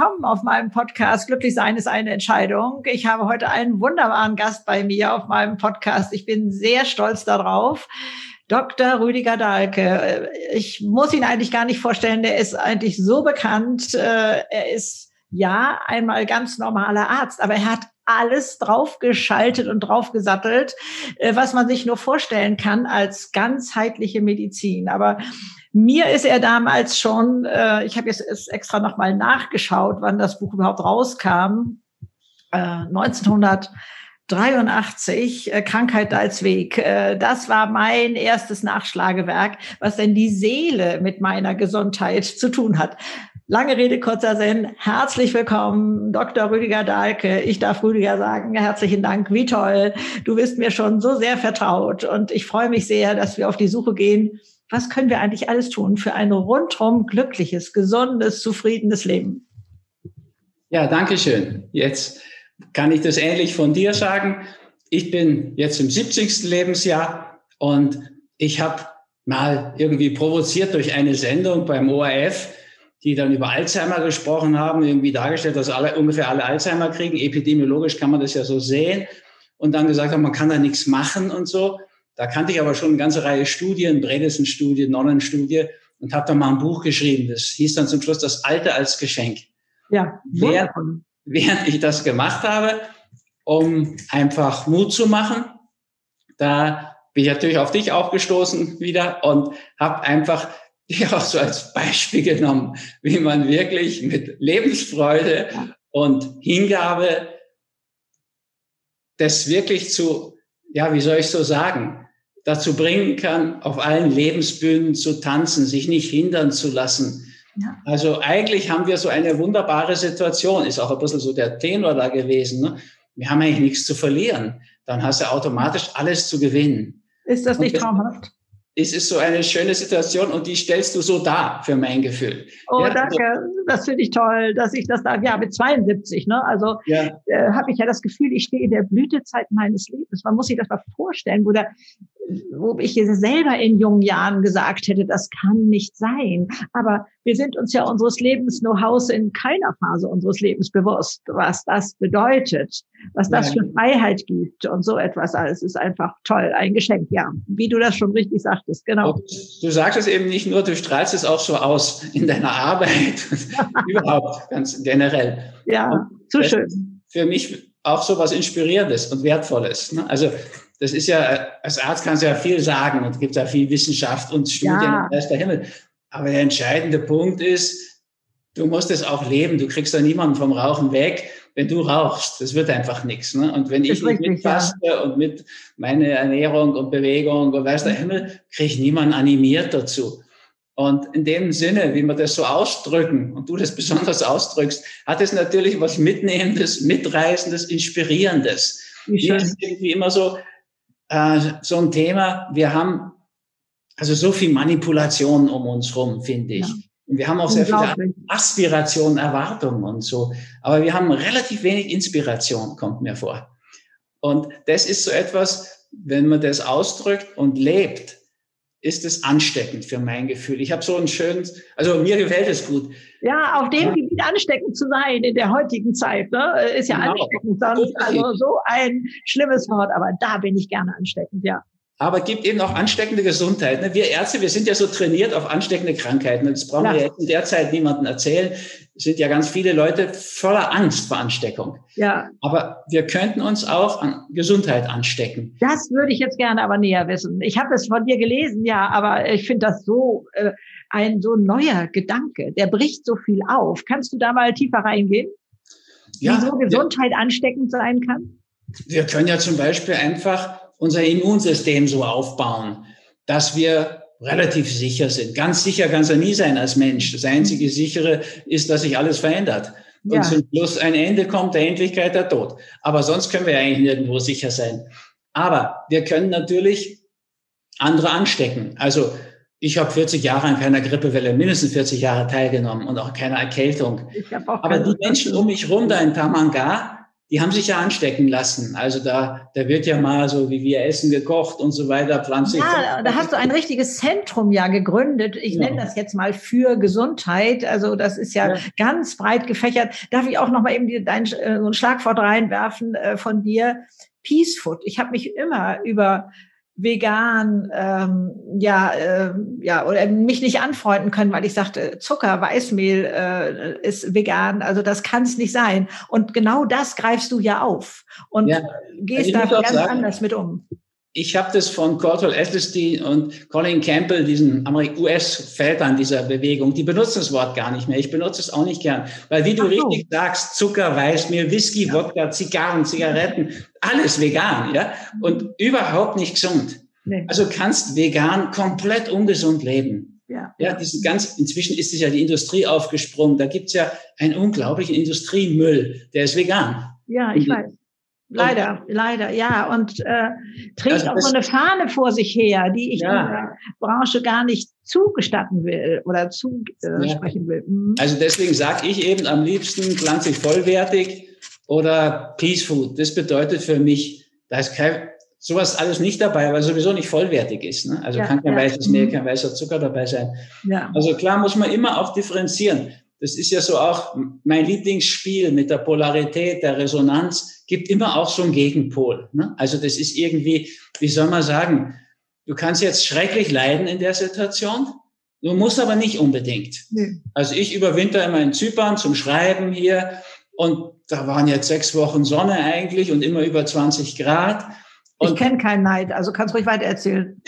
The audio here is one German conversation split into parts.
willkommen auf meinem Podcast Glücklich sein ist eine Entscheidung. Ich habe heute einen wunderbaren Gast bei mir auf meinem Podcast. Ich bin sehr stolz darauf. Dr. Rüdiger Dahlke. Ich muss ihn eigentlich gar nicht vorstellen. Der ist eigentlich so bekannt. Äh, er ist ja einmal ganz normaler Arzt, aber er hat alles draufgeschaltet und draufgesattelt, äh, was man sich nur vorstellen kann als ganzheitliche Medizin. Aber mir ist er damals schon, äh, ich habe jetzt extra nochmal nachgeschaut, wann das Buch überhaupt rauskam, äh, 1983, äh, Krankheit als Weg. Äh, das war mein erstes Nachschlagewerk, was denn die Seele mit meiner Gesundheit zu tun hat. Lange Rede, kurzer Sinn. Herzlich willkommen, Dr. Rüdiger Dahlke. Ich darf Rüdiger sagen, herzlichen Dank. Wie toll. Du bist mir schon so sehr vertraut und ich freue mich sehr, dass wir auf die Suche gehen. Was können wir eigentlich alles tun für ein rundum glückliches, gesundes, zufriedenes Leben? Ja, danke schön. Jetzt kann ich das ähnlich von dir sagen. Ich bin jetzt im 70. Lebensjahr und ich habe mal irgendwie provoziert durch eine Sendung beim ORF die dann über Alzheimer gesprochen haben, irgendwie dargestellt, dass alle, ungefähr alle Alzheimer kriegen. Epidemiologisch kann man das ja so sehen. Und dann gesagt haben, man kann da nichts machen und so. Da kannte ich aber schon eine ganze Reihe Studien, Bredesen-Studie, Nonnen-Studie und habe dann mal ein Buch geschrieben. Das hieß dann zum Schluss Das Alte als Geschenk. Ja, während, während ich das gemacht habe, um einfach Mut zu machen, da bin ich natürlich auf dich auch gestoßen wieder und habe einfach ja auch so als Beispiel genommen, wie man wirklich mit Lebensfreude und Hingabe das wirklich zu, ja, wie soll ich so sagen, dazu bringen kann, auf allen Lebensbühnen zu tanzen, sich nicht hindern zu lassen. Ja. Also eigentlich haben wir so eine wunderbare Situation, ist auch ein bisschen so der Tenor da gewesen. Ne? Wir haben eigentlich nichts zu verlieren. Dann hast du automatisch alles zu gewinnen. Ist das nicht traumhaft? Es ist so eine schöne Situation und die stellst du so dar für mein Gefühl. Oh, ja, danke. Also, das finde ich toll, dass ich das da, ja, mit 72, ne? Also ja. äh, habe ich ja das Gefühl, ich stehe in der Blütezeit meines Lebens. Man muss sich das mal vorstellen, wo der wo ich selber in jungen Jahren gesagt hätte, das kann nicht sein. Aber wir sind uns ja unseres Lebens-Know-hows in keiner Phase unseres Lebens bewusst, was das bedeutet, was das für Freiheit gibt und so etwas alles ist einfach toll, ein Geschenk, ja. Wie du das schon richtig sagtest, genau. Du sagst es eben nicht nur, du strahlst es auch so aus in deiner Arbeit, überhaupt, ganz generell. Ja, zu schön. Für mich auch so was Inspirierendes und Wertvolles. Ne? Also das ist ja, als Arzt kannst du ja viel sagen und es gibt ja viel Wissenschaft und Studien ja. und der Himmel. Aber der entscheidende Punkt ist, du musst es auch leben. Du kriegst da niemanden vom Rauchen weg, wenn du rauchst. Das wird einfach nichts. Ne? Und wenn ich nicht mit faste ja. und mit meiner Ernährung und Bewegung und weiß der Himmel, kriege ich niemanden animiert dazu. Und in dem Sinne, wie wir das so ausdrücken und du das besonders ausdrückst, hat es natürlich was Mitnehmendes, Mitreißendes, Inspirierendes. Mir ist irgendwie immer so, äh, so ein Thema. Wir haben also so viel Manipulation um uns rum, finde ich. Ja. Und wir haben auch sehr viele Aspirationen, Erwartungen und so. Aber wir haben relativ wenig Inspiration, kommt mir vor. Und das ist so etwas, wenn man das ausdrückt und lebt, ist es ansteckend für mein Gefühl. Ich habe so ein schönes, also mir gefällt es gut. Ja, auf dem ja. Gebiet ansteckend zu sein in der heutigen Zeit, ne, ist ja genau. ansteckend. Sonst, also so ein schlimmes Wort, aber da bin ich gerne ansteckend, ja aber gibt eben auch ansteckende Gesundheit. Ne? Wir Ärzte, wir sind ja so trainiert auf ansteckende Krankheiten. Das brauchen ja. wir jetzt in der Zeit niemandem erzählen. Sind ja ganz viele Leute voller Angst vor Ansteckung. Ja. Aber wir könnten uns auch an Gesundheit anstecken. Das würde ich jetzt gerne aber näher wissen. Ich habe es von dir gelesen, ja, aber ich finde das so äh, ein so neuer Gedanke. Der bricht so viel auf. Kannst du da mal tiefer reingehen? Ja, Wie so Gesundheit ja. ansteckend sein kann? Wir können ja zum Beispiel einfach unser Immunsystem so aufbauen, dass wir relativ sicher sind. Ganz sicher kann es ja nie sein als Mensch. Das einzige sichere ist, dass sich alles verändert. Und ja. zum Schluss ein Ende kommt, der Endlichkeit der Tod. Aber sonst können wir ja eigentlich nirgendwo sicher sein. Aber wir können natürlich andere anstecken. Also ich habe 40 Jahre an keiner Grippewelle, mindestens 40 Jahre teilgenommen und auch keiner Erkältung. Aber die Menschen um mich rum da in Tamanga, die haben sich ja anstecken lassen. Also da, da wird ja mal so wie wir essen gekocht und so weiter, pflanzlich. Ja, da hast du ein richtiges Zentrum ja gegründet. Ich ja. nenne das jetzt mal für Gesundheit. Also das ist ja, ja. ganz breit gefächert. Darf ich auch noch mal eben dein, äh, so ein Schlagwort reinwerfen äh, von dir? Peace Food. Ich habe mich immer über vegan, ähm, ja, äh, ja, oder mich nicht anfreunden können, weil ich sagte, Zucker, Weißmehl äh, ist vegan, also das kann es nicht sein. Und genau das greifst du ja auf und ja. gehst also da ganz sagen, anders mit um ich habe das von Cordell Esselstyn und Colin Campbell, diesen US-Vätern dieser Bewegung, die benutzen das Wort gar nicht mehr. Ich benutze es auch nicht gern. Weil wie du so. richtig sagst, Zucker, Weißmehl, Whisky, ja. Wodka, Zigarren, Zigaretten, alles vegan, ja? Und überhaupt nicht gesund. Nee. Also kannst vegan komplett ungesund leben. Ja. ja, diesen ganz, inzwischen ist es ja die Industrie aufgesprungen. Da gibt's ja einen unglaublichen Industriemüll, der ist vegan. Ja, ich weiß. Leider, leider, ja. Und äh, trägt auch so eine Fahne vor sich her, die ich ja. der Branche gar nicht zugestatten will oder zusprechen äh, ja. will. Mhm. Also deswegen sage ich eben am liebsten pflanzlich vollwertig oder Peace Food. Das bedeutet für mich, da ist kein, sowas alles nicht dabei, weil sowieso nicht vollwertig ist. Ne? Also ja, kann kein weißes Mehl, mhm. kein weißer Zucker dabei sein. Ja. Also klar muss man immer auch differenzieren. Das ist ja so auch mein Lieblingsspiel mit der Polarität, der Resonanz gibt immer auch so einen Gegenpol. Ne? Also das ist irgendwie, wie soll man sagen, du kannst jetzt schrecklich leiden in der Situation, du musst aber nicht unbedingt. Nee. Also ich überwinter immer in Zypern zum Schreiben hier und da waren jetzt sechs Wochen Sonne eigentlich und immer über 20 Grad. Und ich kenne keinen Neid, also kannst ruhig weiter erzählen.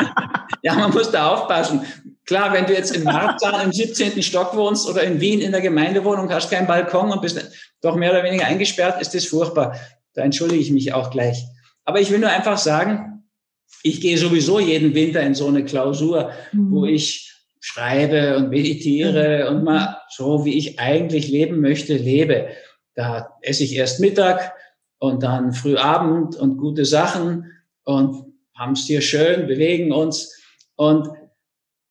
ja, man muss da aufpassen. Klar, wenn du jetzt in Marzahn im 17. Stock wohnst oder in Wien in der Gemeindewohnung, hast keinen Balkon und bist doch mehr oder weniger eingesperrt, ist das furchtbar. Da entschuldige ich mich auch gleich. Aber ich will nur einfach sagen, ich gehe sowieso jeden Winter in so eine Klausur, mhm. wo ich schreibe und meditiere mhm. und mal so, wie ich eigentlich leben möchte, lebe. Da esse ich erst Mittag und dann Frühabend und gute Sachen und haben es hier schön, bewegen uns. Und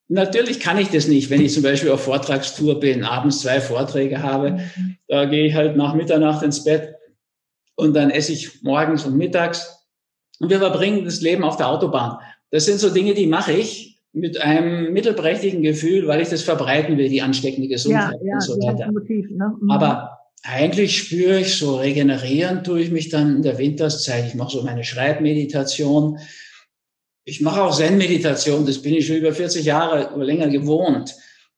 Natürlich kann ich das nicht, wenn ich zum Beispiel auf Vortragstour bin, abends zwei Vorträge habe. Mhm. Da gehe ich halt nach Mitternacht ins Bett und dann esse ich morgens und mittags. Und wir verbringen das Leben auf der Autobahn. Das sind so Dinge, die mache ich mit einem mittelprächtigen Gefühl, weil ich das verbreiten will, die ansteckende Gesundheit ja, ja, und so weiter. Motiv, ne? mhm. Aber eigentlich spüre ich so regenerieren tue ich mich dann in der Winterszeit. Ich mache so meine Schreibmeditation ich mache auch Zen-Meditation, das bin ich schon über 40 Jahre oder länger gewohnt.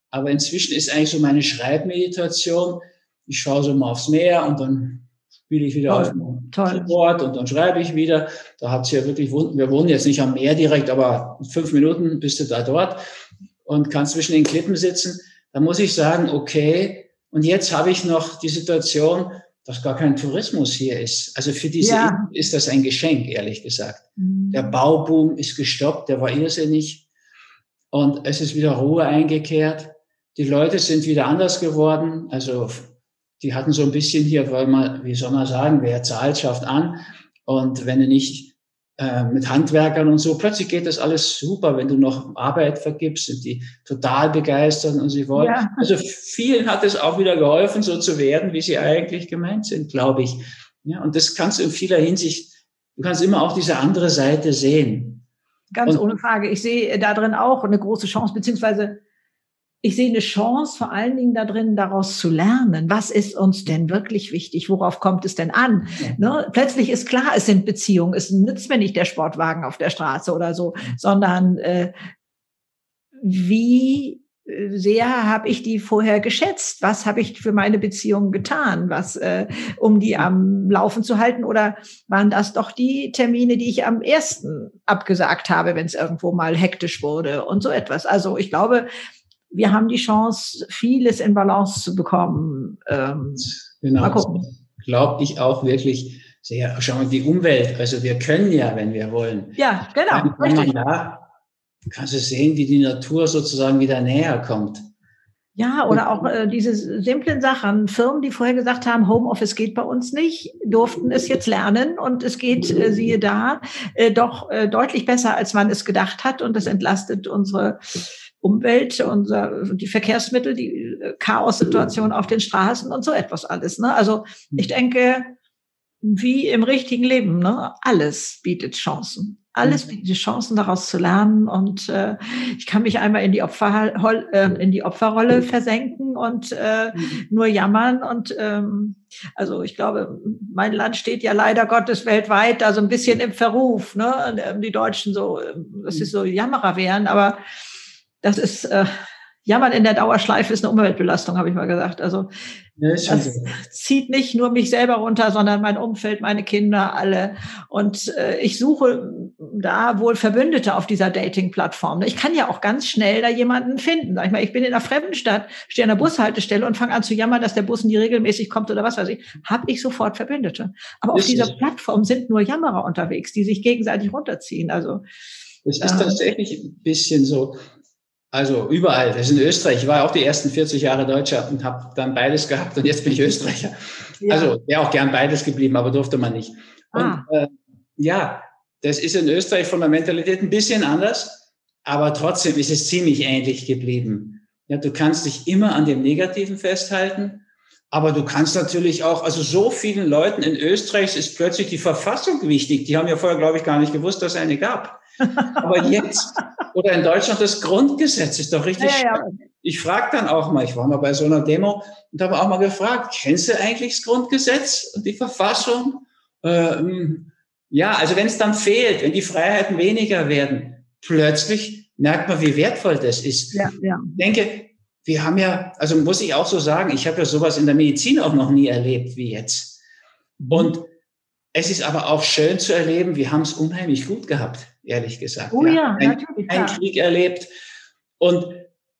Aber inzwischen ist eigentlich so meine Schreibmeditation. Ich schaue so mal aufs Meer und dann spiele ich wieder toll, auf dem Keyboard und dann schreibe ich wieder. Da hat's ja wirklich, wir wohnen jetzt nicht am Meer direkt, aber fünf Minuten bist du da dort und kannst zwischen den Klippen sitzen. Da muss ich sagen, okay, und jetzt habe ich noch die Situation, dass gar kein Tourismus hier ist. Also für diese ja. ist das ein Geschenk, ehrlich gesagt. Mhm. Der Bauboom ist gestoppt, der war irrsinnig. Und es ist wieder Ruhe eingekehrt. Die Leute sind wieder anders geworden. Also die hatten so ein bisschen hier, weil man, wie soll man sagen, wer zahlt, schafft an. Und wenn du nicht äh, mit Handwerkern und so. Plötzlich geht das alles super, wenn du noch Arbeit vergibst, sind die total begeistert und sie wollen. Ja. Also vielen hat es auch wieder geholfen, so zu werden, wie sie eigentlich gemeint sind, glaube ich. Ja, und das kannst du in vieler Hinsicht, du kannst immer auch diese andere Seite sehen. Ganz und, ohne Frage. Ich sehe da drin auch eine große Chance, beziehungsweise ich sehe eine Chance vor allen Dingen da drin, daraus zu lernen. Was ist uns denn wirklich wichtig? Worauf kommt es denn an? Ne? Plötzlich ist klar, es sind Beziehungen. Es nützt mir nicht der Sportwagen auf der Straße oder so, sondern äh, wie sehr habe ich die vorher geschätzt? Was habe ich für meine Beziehungen getan? Was, äh, um die am Laufen zu halten? Oder waren das doch die Termine, die ich am ersten abgesagt habe, wenn es irgendwo mal hektisch wurde und so etwas? Also ich glaube, wir haben die Chance, vieles in Balance zu bekommen. Ähm, genau. Mal gucken. Glaube ich auch wirklich sehr. Schauen wir die Umwelt. Also wir können ja, wenn wir wollen. Ja, genau. Wenn man da, kannst du sehen, wie die Natur sozusagen wieder näher kommt. Ja, oder auch äh, diese simplen Sachen. Firmen, die vorher gesagt haben, Homeoffice geht bei uns nicht, durften es jetzt lernen und es geht, äh, siehe da, äh, doch äh, deutlich besser, als man es gedacht hat und es entlastet unsere Umwelt, unser, die Verkehrsmittel, die äh, Chaos-Situation auf den Straßen und so etwas alles. Ne? Also ich denke, wie im richtigen Leben, ne? Alles bietet Chancen. Alles mhm. bietet Chancen, daraus zu lernen. Und äh, ich kann mich einmal in die, Opfer, äh, in die Opferrolle versenken und äh, mhm. nur jammern. Und ähm, also ich glaube, mein Land steht ja leider Gottes weltweit da so ein bisschen im Verruf. Ne? Die Deutschen so, das ist so Jammerer wären, aber das ist äh, Jammern in der Dauerschleife ist eine Umweltbelastung, habe ich mal gesagt. Also ja, das zieht nicht nur mich selber runter, sondern mein Umfeld, meine Kinder, alle. Und äh, ich suche da wohl Verbündete auf dieser Dating-Plattform. Ich kann ja auch ganz schnell da jemanden finden. Sag ich mal, ich bin in einer fremden Stadt, stehe an der Bushaltestelle und fange an zu jammern, dass der Bus nie regelmäßig kommt oder was weiß ich. Habe ich sofort Verbündete. Aber auf dieser Plattform sind nur Jammerer unterwegs, die sich gegenseitig runterziehen. Also es ist tatsächlich ein bisschen so. Also überall. Das ist in Österreich. Ich war auch die ersten 40 Jahre Deutscher und habe dann beides gehabt und jetzt bin ich Österreicher. Ja. Also wäre auch gern beides geblieben, aber durfte man nicht. Ah. Und äh, ja, das ist in Österreich von der Mentalität ein bisschen anders, aber trotzdem ist es ziemlich ähnlich geblieben. Ja, du kannst dich immer an dem Negativen festhalten, aber du kannst natürlich auch, also so vielen Leuten in Österreich ist plötzlich die Verfassung wichtig. Die haben ja vorher, glaube ich, gar nicht gewusst, dass es eine gab. Aber jetzt, oder in Deutschland, das Grundgesetz ist doch richtig. Ja, ja. Ich frage dann auch mal, ich war mal bei so einer Demo und habe auch mal gefragt, kennst du eigentlich das Grundgesetz und die Verfassung? Ähm, ja, also wenn es dann fehlt, wenn die Freiheiten weniger werden, plötzlich merkt man, wie wertvoll das ist. Ja. Ich denke, wir haben ja, also muss ich auch so sagen, ich habe ja sowas in der Medizin auch noch nie erlebt wie jetzt. Und es ist aber auch schön zu erleben, wir haben es unheimlich gut gehabt ehrlich gesagt. Oh ja, ja natürlich. Einen Krieg erlebt und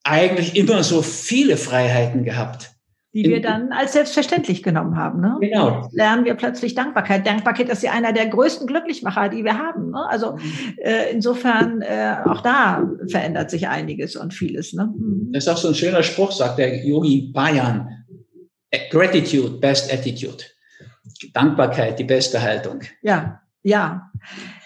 eigentlich immer so viele Freiheiten gehabt. Die wir dann als selbstverständlich genommen haben. Ne? Genau. Jetzt lernen wir plötzlich Dankbarkeit. Dankbarkeit ist ja einer der größten Glücklichmacher, die wir haben. Ne? Also äh, insofern äh, auch da verändert sich einiges und vieles. Ne? Mhm. Das ist auch so ein schöner Spruch, sagt der Yogi Bayan. Gratitude, best attitude. Dankbarkeit, die beste Haltung. Ja, ja.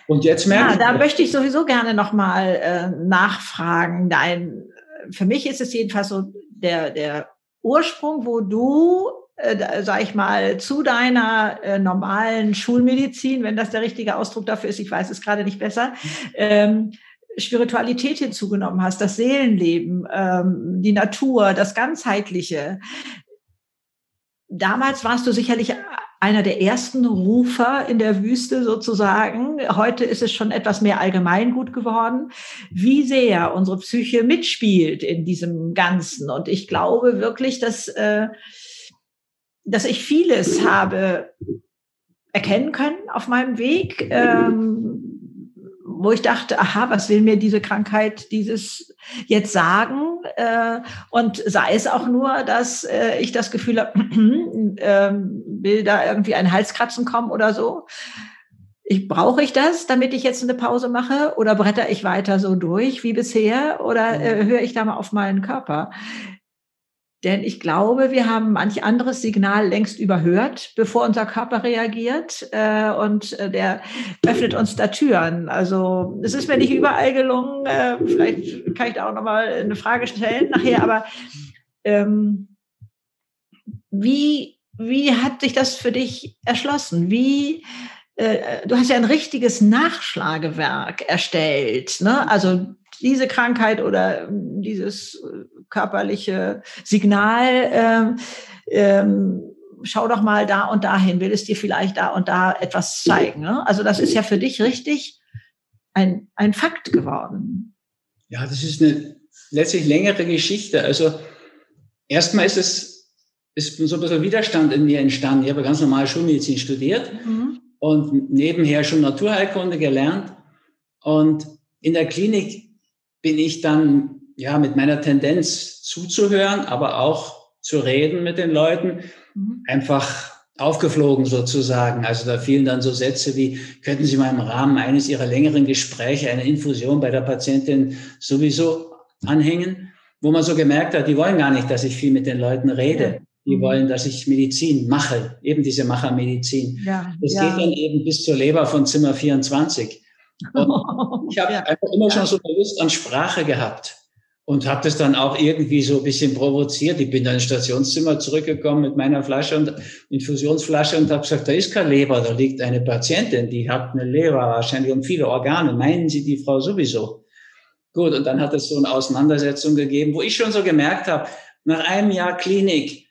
Und jetzt merke ja, da möchte ich sowieso gerne nochmal äh, nachfragen. Dein, für mich ist es jedenfalls so der, der Ursprung, wo du, äh, sag ich mal, zu deiner äh, normalen Schulmedizin, wenn das der richtige Ausdruck dafür ist, ich weiß es gerade nicht besser, ähm, Spiritualität hinzugenommen hast, das Seelenleben, ähm, die Natur, das Ganzheitliche. Damals warst du sicherlich einer der ersten Rufer in der Wüste sozusagen. Heute ist es schon etwas mehr allgemeingut geworden, wie sehr unsere Psyche mitspielt in diesem Ganzen. Und ich glaube wirklich, dass, äh, dass ich vieles habe erkennen können auf meinem Weg. Ähm, wo ich dachte, aha, was will mir diese Krankheit, dieses jetzt sagen? Äh, und sei es auch nur, dass äh, ich das Gefühl habe, äh, will da irgendwie ein Halskratzen kommen oder so. Ich brauche ich das, damit ich jetzt eine Pause mache, oder bretter ich weiter so durch wie bisher, oder äh, höre ich da mal auf meinen Körper? Denn ich glaube, wir haben manch anderes Signal längst überhört, bevor unser Körper reagiert. Äh, und äh, der öffnet uns da Türen. Also es ist mir nicht überall gelungen. Äh, vielleicht kann ich da auch noch mal eine Frage stellen nachher. Aber ähm, wie wie hat sich das für dich erschlossen? Wie äh, du hast ja ein richtiges Nachschlagewerk erstellt, ne? Also diese Krankheit oder dieses körperliche Signal, ähm, ähm, schau doch mal da und dahin, will es dir vielleicht da und da etwas zeigen. Ne? Also das ist ja für dich richtig ein, ein Fakt geworden. Ja, das ist eine letztlich längere Geschichte. Also erstmal ist es ist so ein bisschen Widerstand in mir entstanden. Ich habe ganz normal Schulmedizin studiert mhm. und nebenher schon Naturheilkunde gelernt. Und in der Klinik bin ich dann ja mit meiner Tendenz zuzuhören, aber auch zu reden mit den Leuten, mhm. einfach aufgeflogen sozusagen. Also da fielen dann so Sätze wie, könnten Sie mal im Rahmen eines Ihrer längeren Gespräche eine Infusion bei der Patientin sowieso anhängen, wo man so gemerkt hat, die wollen gar nicht, dass ich viel mit den Leuten rede. Die mhm. wollen, dass ich Medizin mache, eben diese Machermedizin. Ja, das ja. geht dann eben bis zur Leber von Zimmer 24. Und ich habe ja. einfach immer schon so Lust an Sprache gehabt. Und habe das dann auch irgendwie so ein bisschen provoziert. Ich bin dann ins Stationszimmer zurückgekommen mit meiner Flasche und Infusionsflasche und habe gesagt, da ist keine Leber, da liegt eine Patientin, die hat eine Leber wahrscheinlich und viele Organe. Meinen Sie die Frau sowieso? Gut, und dann hat es so eine Auseinandersetzung gegeben, wo ich schon so gemerkt habe, nach einem Jahr Klinik,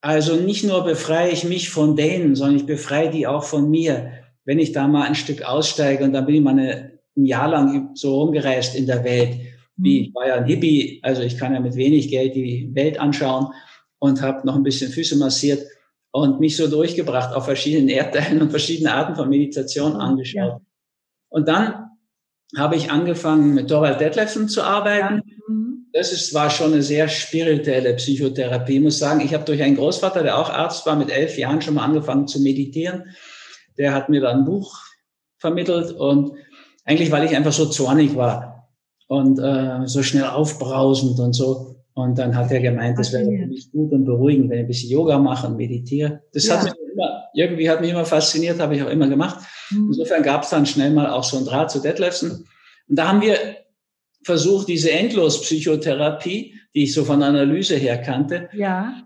also nicht nur befreie ich mich von denen, sondern ich befreie die auch von mir, wenn ich da mal ein Stück aussteige und dann bin ich mal eine, ein Jahr lang so rumgereist in der Welt wie, ich war ja ein Hippie, also ich kann ja mit wenig Geld die Welt anschauen und habe noch ein bisschen Füße massiert und mich so durchgebracht auf verschiedenen Erdteilen und verschiedene Arten von Meditation angeschaut. Ja. Und dann habe ich angefangen, mit Thorwald Detlefsen zu arbeiten. Ja. Mhm. Das ist, war schon eine sehr spirituelle Psychotherapie. Ich muss sagen, ich habe durch einen Großvater, der auch Arzt war, mit elf Jahren schon mal angefangen zu meditieren. Der hat mir dann ein Buch vermittelt und eigentlich, weil ich einfach so zornig war, und äh, so schnell aufbrausend und so. Und dann hat er gemeint, das wäre für mich gut und beruhigend, wenn ich ein bisschen Yoga mache und meditiere. Das ja. hat mich immer, irgendwie hat mich immer fasziniert, habe ich auch immer gemacht. Mhm. Insofern gab es dann schnell mal auch so ein Draht zu Detlefsen. Und da haben wir versucht, diese Endlos-Psychotherapie, die ich so von Analyse her kannte, ja.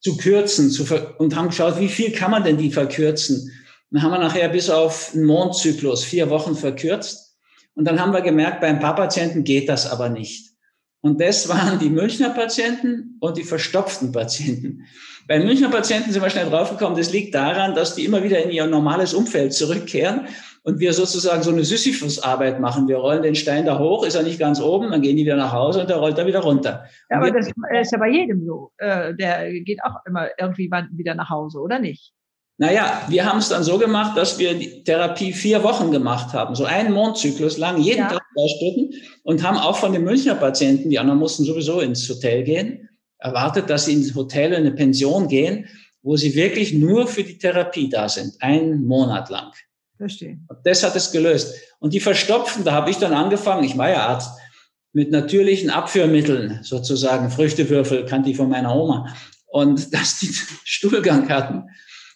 zu kürzen zu und haben geschaut, wie viel kann man denn die verkürzen? Dann haben wir nachher bis auf einen Mondzyklus vier Wochen verkürzt. Und dann haben wir gemerkt, bei ein paar Patienten geht das aber nicht. Und das waren die Münchner Patienten und die verstopften Patienten. Bei Münchner Patienten sind wir schnell draufgekommen, das liegt daran, dass die immer wieder in ihr normales Umfeld zurückkehren und wir sozusagen so eine Sisyphus-Arbeit machen. Wir rollen den Stein da hoch, ist er nicht ganz oben, dann gehen die wieder nach Hause und der rollt er wieder runter. Ja, aber das ist ja bei jedem so. Äh, der geht auch immer irgendwie wieder nach Hause, oder nicht? Naja, wir haben es dann so gemacht, dass wir die Therapie vier Wochen gemacht haben, so einen Mondzyklus lang, jeden ja. Tag zwei Stunden und haben auch von den Münchner Patienten, die anderen mussten sowieso ins Hotel gehen, erwartet, dass sie ins Hotel in eine Pension gehen, wo sie wirklich nur für die Therapie da sind, einen Monat lang. Verstehe. Und das hat es gelöst. Und die Verstopfen, da habe ich dann angefangen, ich war ja Arzt, mit natürlichen Abführmitteln, sozusagen Früchtewürfel, kannte ich von meiner Oma, und dass die Stuhlgang hatten.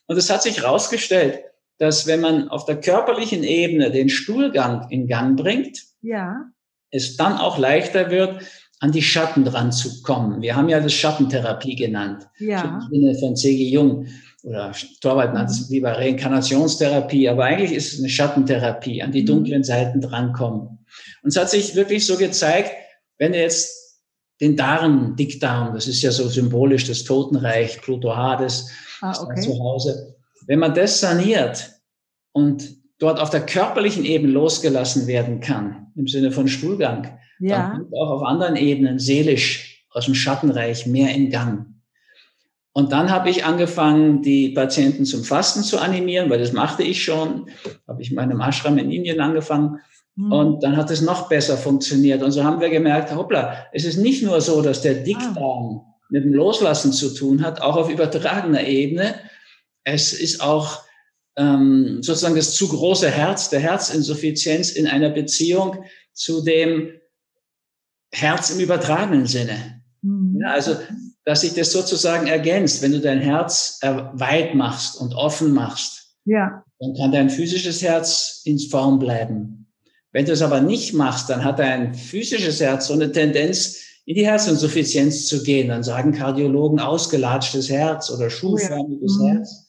Und es hat sich herausgestellt, dass wenn man auf der körperlichen Ebene den Stuhlgang in Gang bringt, ja. es dann auch leichter wird, an die Schatten dran zu kommen. Wir haben ja das Schattentherapie genannt. Ja. Im Sinne von C.G. Jung oder Torwald nannte es lieber Reinkarnationstherapie, aber eigentlich ist es eine Schattentherapie, an die mhm. dunklen Seiten drankommen. Und es hat sich wirklich so gezeigt, wenn du jetzt den Darm, Dickdarm, das ist ja so symbolisch das Totenreich, Pluto Hades, ah, okay. zu Hause. Wenn man das saniert und dort auf der körperlichen Ebene losgelassen werden kann, im Sinne von Stuhlgang, ja. dann kommt auch auf anderen Ebenen seelisch aus dem Schattenreich mehr in Gang. Und dann habe ich angefangen, die Patienten zum Fasten zu animieren, weil das machte ich schon. Habe ich in meinem Ashram in Indien angefangen. Mhm. Und dann hat es noch besser funktioniert. Und so haben wir gemerkt, hoppla, es ist nicht nur so, dass der Dickdarm ah mit dem Loslassen zu tun hat, auch auf übertragener Ebene. Es ist auch ähm, sozusagen das zu große Herz, der Herzinsuffizienz in einer Beziehung zu dem Herz im übertragenen Sinne. Mhm. Ja, also, dass sich das sozusagen ergänzt. Wenn du dein Herz weit machst und offen machst, ja. dann kann dein physisches Herz in Form bleiben. Wenn du es aber nicht machst, dann hat dein physisches Herz so eine Tendenz, in die Herzinsuffizienz zu gehen. Dann sagen Kardiologen ausgelatschtes Herz oder schuhförmiges oh ja. mhm. Herz.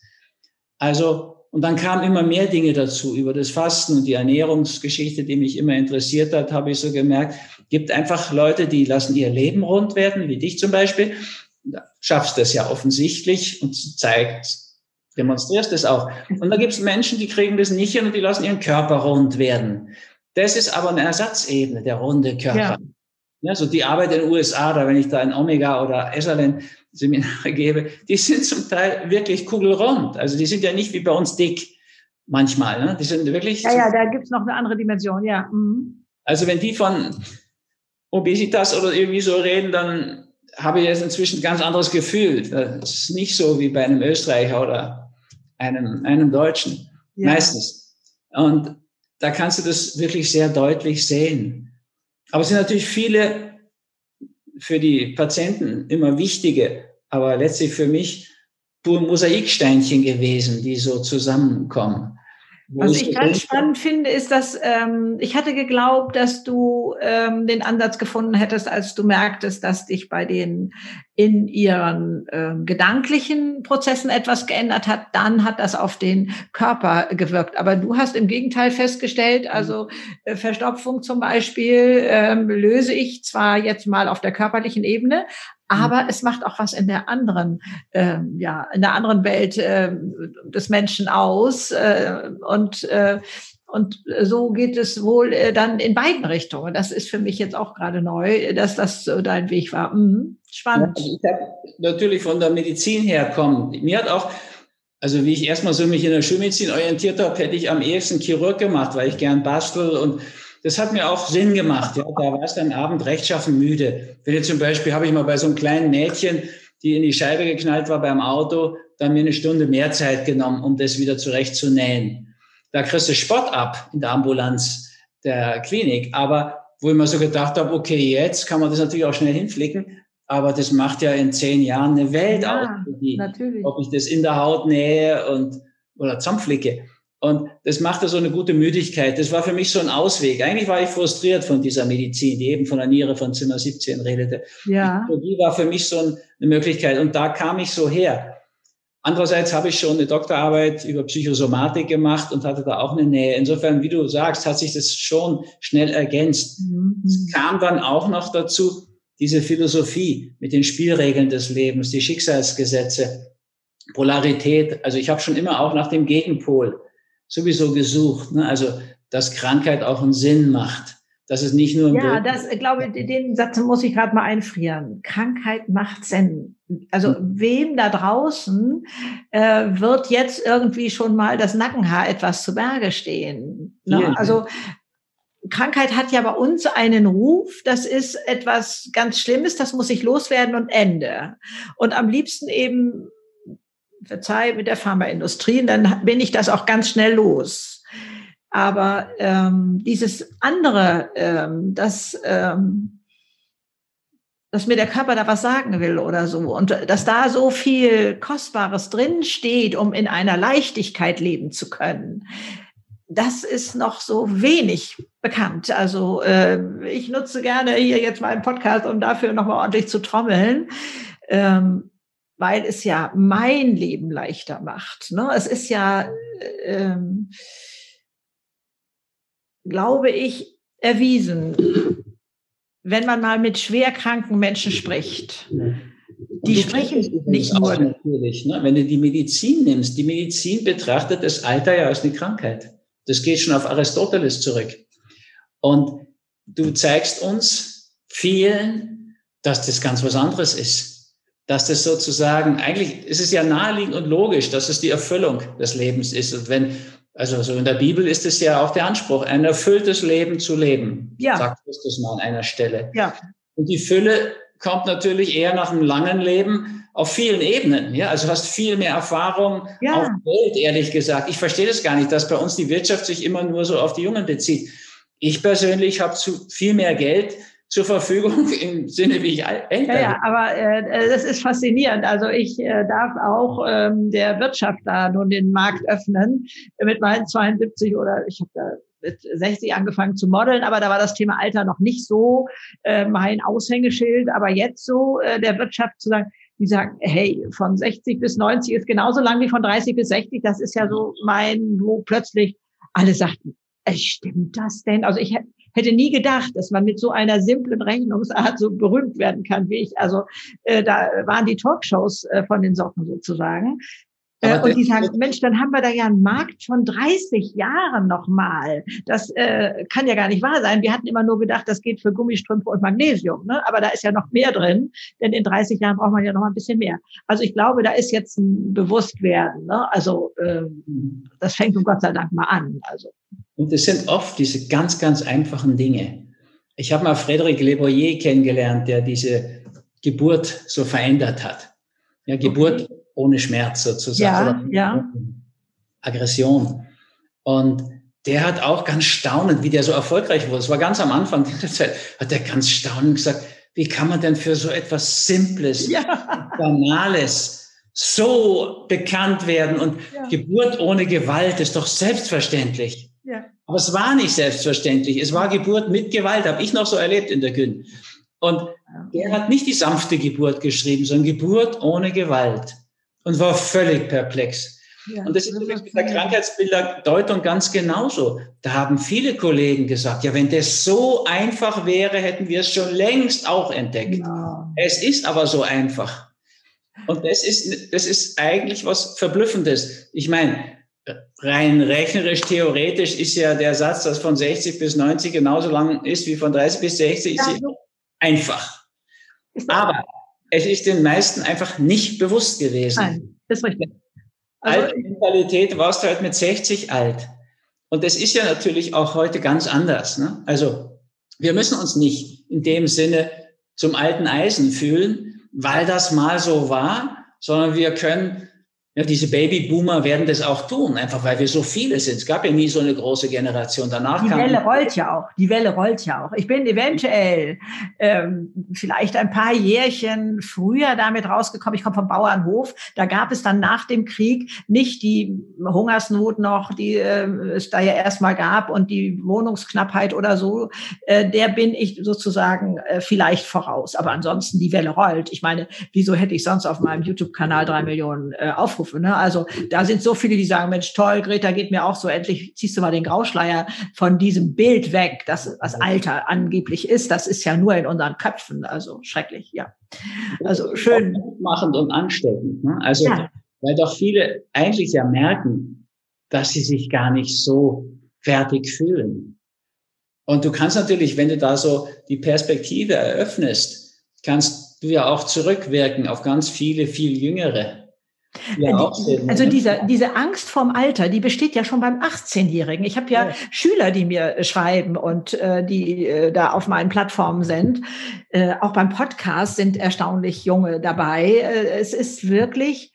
Also, und dann kamen immer mehr Dinge dazu. Über das Fasten und die Ernährungsgeschichte, die mich immer interessiert hat, habe ich so gemerkt, gibt einfach Leute, die lassen ihr Leben rund werden, wie dich zum Beispiel. Schaffst das ja offensichtlich und zeigt, demonstrierst es auch. Und da gibt es Menschen, die kriegen das nicht hin und die lassen ihren Körper rund werden. Das ist aber eine Ersatzebene, der runde Körper. Ja. Ja, so die Arbeit in den USA, da wenn ich da in Omega oder Esalen Seminare gebe, die sind zum Teil wirklich kugelrund. Also die sind ja nicht wie bei uns dick manchmal. Ne? Die sind wirklich. Ja, ja, da gibt's noch eine andere Dimension, ja. Mhm. Also wenn die von Obesitas oder irgendwie so reden, dann habe ich jetzt inzwischen ein ganz anderes Gefühl. Das ist nicht so wie bei einem Österreicher oder einem, einem Deutschen. Ja. Meistens. Und da kannst du das wirklich sehr deutlich sehen. Aber es sind natürlich viele für die Patienten immer wichtige, aber letztlich für mich pur Mosaiksteinchen gewesen, die so zusammenkommen. Was ich ganz spannend finde, ist, dass ähm, ich hatte geglaubt, dass du ähm, den Ansatz gefunden hättest, als du merktest, dass dich bei den in ihren ähm, gedanklichen Prozessen etwas geändert hat, dann hat das auf den Körper gewirkt. Aber du hast im Gegenteil festgestellt, mhm. also äh, Verstopfung zum Beispiel ähm, löse ich zwar jetzt mal auf der körperlichen Ebene, aber mhm. es macht auch was in der anderen, äh, ja, in der anderen Welt äh, des Menschen aus. Äh, und äh, und so geht es wohl äh, dann in beiden Richtungen. Das ist für mich jetzt auch gerade neu, dass das so dein Weg war. Mhm. Spannend. Ja, ich habe natürlich von der Medizin herkommen. Mir hat auch, also wie ich erstmal so mich in der Schulmedizin orientiert habe, hätte ich am ehesten Chirurg gemacht, weil ich gern bastel und das hat mir auch Sinn gemacht. Ja, da war es dann Abend rechtschaffen müde. Wenn jetzt zum Beispiel habe ich mal bei so einem kleinen Mädchen, die in die Scheibe geknallt war beim Auto, dann mir eine Stunde mehr Zeit genommen, um das wieder zurechtzunähen. Da kriegst du Spott ab in der Ambulanz der Klinik. Aber wo ich mir so gedacht habe, okay, jetzt kann man das natürlich auch schnell hinflicken. Aber das macht ja in zehn Jahren eine Welt ja, aus. Natürlich. Ob ich das in der Haut nähe und, oder zusammenflicke. Und das machte so eine gute Müdigkeit. Das war für mich so ein Ausweg. Eigentlich war ich frustriert von dieser Medizin, die eben von der Niere von Zimmer 17 redete. Ja. Die war für mich so eine Möglichkeit. Und da kam ich so her. Andererseits habe ich schon eine Doktorarbeit über Psychosomatik gemacht und hatte da auch eine Nähe. Insofern, wie du sagst, hat sich das schon schnell ergänzt. Mhm. Es kam dann auch noch dazu, diese Philosophie mit den Spielregeln des Lebens, die Schicksalsgesetze, Polarität. Also ich habe schon immer auch nach dem Gegenpol sowieso gesucht. Ne? Also, dass Krankheit auch einen Sinn macht. Dass es nicht nur. Ja, das, ich glaube, den Satz muss ich gerade mal einfrieren. Krankheit macht Sinn. Also hm. wem da draußen äh, wird jetzt irgendwie schon mal das Nackenhaar etwas zu Berge stehen? Ne? Ja. Also Krankheit hat ja bei uns einen Ruf, das ist etwas ganz Schlimmes, das muss ich loswerden und Ende. Und am liebsten eben verzeih, mit der Pharmaindustrie, und dann bin ich das auch ganz schnell los. Aber ähm, dieses andere, ähm, dass, ähm, dass mir der Körper da was sagen will oder so und dass da so viel Kostbares drin steht, um in einer Leichtigkeit leben zu können, das ist noch so wenig bekannt. Also äh, ich nutze gerne hier jetzt meinen Podcast, um dafür nochmal ordentlich zu trommeln. Ähm, weil es ja mein Leben leichter macht. Ne? Es ist ja, ähm, glaube ich, erwiesen, wenn man mal mit schwerkranken Menschen spricht. Die sprechen nicht nur. Natürlich, ne? Wenn du die Medizin nimmst, die Medizin betrachtet das Alter ja als eine Krankheit. Das geht schon auf Aristoteles zurück. Und du zeigst uns vielen, dass das ganz was anderes ist dass das sozusagen, eigentlich ist es ja naheliegend und logisch, dass es die Erfüllung des Lebens ist. Und wenn, also so in der Bibel ist es ja auch der Anspruch, ein erfülltes Leben zu leben, ja. sagt Christus mal an einer Stelle. Ja. Und die Fülle kommt natürlich eher nach einem langen Leben auf vielen Ebenen. Ja, also hast viel mehr Erfahrung ja. auf Geld, ehrlich gesagt. Ich verstehe das gar nicht, dass bei uns die Wirtschaft sich immer nur so auf die Jungen bezieht. Ich persönlich habe zu viel mehr Geld zur Verfügung im Sinne, wie ich älter Ja, ja aber äh, das ist faszinierend. Also ich äh, darf auch ähm, der Wirtschaft da nun den Markt öffnen mit meinen 72 oder ich habe da mit 60 angefangen zu modeln, aber da war das Thema Alter noch nicht so äh, mein Aushängeschild. Aber jetzt so äh, der Wirtschaft zu sagen, die sagen, hey, von 60 bis 90 ist genauso lang wie von 30 bis 60. Das ist ja so mein, wo plötzlich alle sagten, äh, stimmt das denn? Also ich hätte nie gedacht, dass man mit so einer simplen Rechnungsart so berühmt werden kann wie ich. Also äh, da waren die Talkshows äh, von den Socken sozusagen. Äh, und die sagen, Mensch, dann haben wir da ja einen Markt von 30 Jahren nochmal. Das äh, kann ja gar nicht wahr sein. Wir hatten immer nur gedacht, das geht für Gummistrümpfe und Magnesium. Ne? Aber da ist ja noch mehr drin, denn in 30 Jahren braucht man ja noch mal ein bisschen mehr. Also ich glaube, da ist jetzt ein Bewusstwerden. Ne? Also äh, das fängt um Gott sei Dank mal an. Also. Und es sind oft diese ganz, ganz einfachen Dinge. Ich habe mal Frédéric Le Boyer kennengelernt, der diese Geburt so verändert hat. Ja, Geburt okay ohne Schmerz sozusagen. Ja, ja. Aggression. Und der hat auch ganz staunend, wie der so erfolgreich wurde. Es war ganz am Anfang der Zeit, hat er ganz staunend gesagt, wie kann man denn für so etwas Simples, ja. Banales so bekannt werden und ja. Geburt ohne Gewalt ist doch selbstverständlich. Ja. Aber es war nicht selbstverständlich. Es war Geburt mit Gewalt, habe ich noch so erlebt in der Gün. Und er hat nicht die sanfte Geburt geschrieben, sondern Geburt ohne Gewalt und war völlig perplex. Ja, und das ist übrigens mit der Krankheitsbilderdeutung ganz genauso. Da haben viele Kollegen gesagt, ja, wenn das so einfach wäre, hätten wir es schon längst auch entdeckt. Ja. Es ist aber so einfach. Und das ist, das ist eigentlich was Verblüffendes. Ich meine, rein rechnerisch, theoretisch ist ja der Satz, dass von 60 bis 90 genauso lang ist wie von 30 bis 60, ja. ist einfach. Aber es ist den meisten einfach nicht bewusst gewesen. Nein, das ist richtig. Also, Alte Mentalität warst du halt mit 60 alt. Und das ist ja natürlich auch heute ganz anders. Ne? Also wir müssen uns nicht in dem Sinne zum alten Eisen fühlen, weil das mal so war, sondern wir können ja, diese Babyboomer werden das auch tun, einfach weil wir so viele sind. Es gab ja nie so eine große Generation. Danach die Welle rollt ja auch. Die Welle rollt ja auch. Ich bin eventuell ähm, vielleicht ein paar Jährchen früher damit rausgekommen. Ich komme vom Bauernhof. Da gab es dann nach dem Krieg nicht die Hungersnot noch, die äh, es da ja erstmal gab und die Wohnungsknappheit oder so. Äh, der bin ich sozusagen äh, vielleicht voraus. Aber ansonsten die Welle rollt. Ich meine, wieso hätte ich sonst auf meinem YouTube-Kanal drei Millionen äh, Aufrufe? Aufrufe. Ne? Also da sind so viele, die sagen, Mensch, toll, Greta geht mir auch so, endlich ziehst du mal den Grauschleier von diesem Bild weg, das was Alter angeblich ist. Das ist ja nur in unseren Köpfen, also schrecklich, ja. Also schön. Machend und ansteckend. Ne? Also ja. weil doch viele eigentlich ja merken, dass sie sich gar nicht so fertig fühlen. Und du kannst natürlich, wenn du da so die Perspektive eröffnest, kannst du ja auch zurückwirken auf ganz viele, viel Jüngere. Ja, die, also diese, diese Angst vorm Alter, die besteht ja schon beim 18-Jährigen. Ich habe ja, ja, Schüler, die mir schreiben und äh, die äh, da auf meinen Plattformen sind. Äh, auch beim Podcast sind erstaunlich junge dabei. Äh, es ist wirklich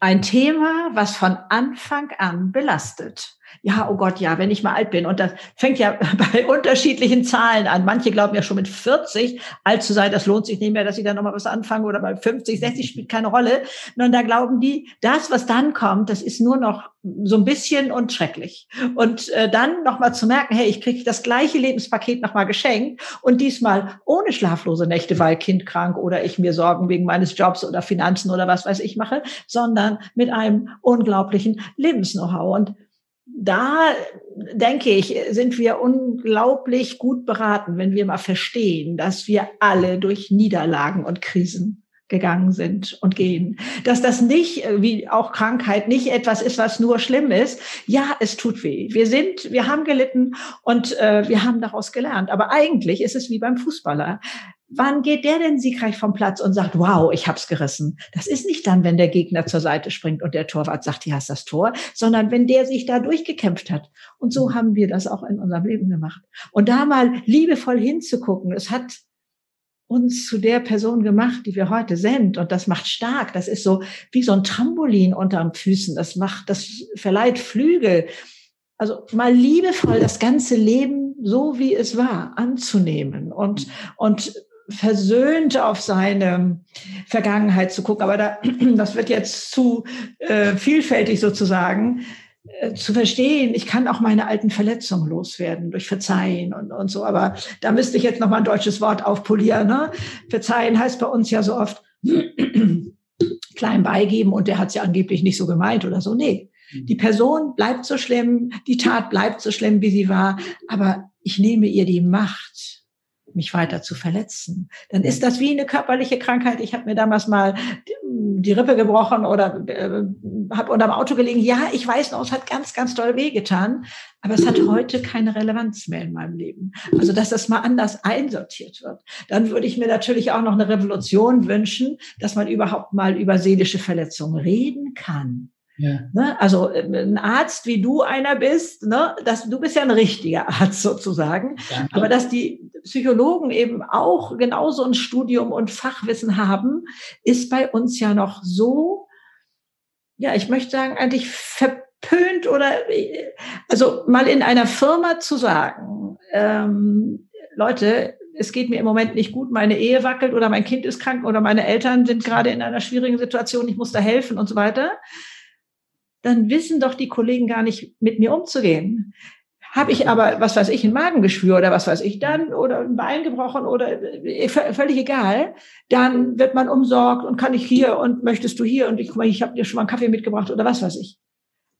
ein Thema, was von Anfang an belastet ja, oh Gott, ja, wenn ich mal alt bin. Und das fängt ja bei unterschiedlichen Zahlen an. Manche glauben ja schon mit 40 alt zu sein, das lohnt sich nicht mehr, dass ich da nochmal was anfange oder bei 50, 60 spielt keine Rolle. Und da glauben die, das, was dann kommt, das ist nur noch so ein bisschen und schrecklich. Und äh, dann nochmal zu merken, hey, ich kriege das gleiche Lebenspaket nochmal geschenkt und diesmal ohne schlaflose Nächte, weil Kind krank oder ich mir Sorgen wegen meines Jobs oder Finanzen oder was weiß ich mache, sondern mit einem unglaublichen Lebens-Know-how. Und da denke ich, sind wir unglaublich gut beraten, wenn wir mal verstehen, dass wir alle durch Niederlagen und Krisen gegangen sind und gehen. Dass das nicht, wie auch Krankheit, nicht etwas ist, was nur schlimm ist. Ja, es tut weh. Wir sind, wir haben gelitten und äh, wir haben daraus gelernt. Aber eigentlich ist es wie beim Fußballer. Wann geht der denn siegreich vom Platz und sagt, wow, ich hab's gerissen? Das ist nicht dann, wenn der Gegner zur Seite springt und der Torwart sagt, hier hast das Tor, sondern wenn der sich da durchgekämpft hat. Und so haben wir das auch in unserem Leben gemacht. Und da mal liebevoll hinzugucken, es hat uns zu der Person gemacht, die wir heute sind. Und das macht stark. Das ist so wie so ein Trampolin unterm Füßen. Das macht, das verleiht Flügel. Also mal liebevoll das ganze Leben so wie es war anzunehmen und, und versöhnt auf seine Vergangenheit zu gucken. Aber da, das wird jetzt zu äh, vielfältig sozusagen äh, zu verstehen. Ich kann auch meine alten Verletzungen loswerden durch Verzeihen und, und so. Aber da müsste ich jetzt noch mal ein deutsches Wort aufpolieren. Ne? Verzeihen heißt bei uns ja so oft klein beigeben und der hat es ja angeblich nicht so gemeint oder so. Nee, mhm. die Person bleibt so schlimm, die Tat bleibt so schlimm, wie sie war, aber ich nehme ihr die Macht mich weiter zu verletzen. Dann ist das wie eine körperliche Krankheit. Ich habe mir damals mal die Rippe gebrochen oder äh, habe unterm Auto gelegen. Ja, ich weiß noch, es hat ganz, ganz doll wehgetan, aber es hat heute keine Relevanz mehr in meinem Leben. Also, dass das mal anders einsortiert wird. Dann würde ich mir natürlich auch noch eine Revolution wünschen, dass man überhaupt mal über seelische Verletzungen reden kann. Ja. Ne? Also äh, ein Arzt, wie du einer bist, ne? das, du bist ja ein richtiger Arzt sozusagen, ja. aber dass die Psychologen eben auch genauso ein Studium und Fachwissen haben, ist bei uns ja noch so, ja, ich möchte sagen, eigentlich verpönt oder also mal in einer Firma zu sagen, ähm, Leute, es geht mir im Moment nicht gut, meine Ehe wackelt oder mein Kind ist krank oder meine Eltern sind gerade in einer schwierigen Situation, ich muss da helfen und so weiter, dann wissen doch die Kollegen gar nicht, mit mir umzugehen. Habe ich aber, was weiß ich, ein Magengeschwür oder was weiß ich dann oder ein Bein gebrochen oder äh, völlig egal, dann wird man umsorgt und kann ich hier und möchtest du hier und ich ich habe dir schon mal einen Kaffee mitgebracht oder was weiß ich.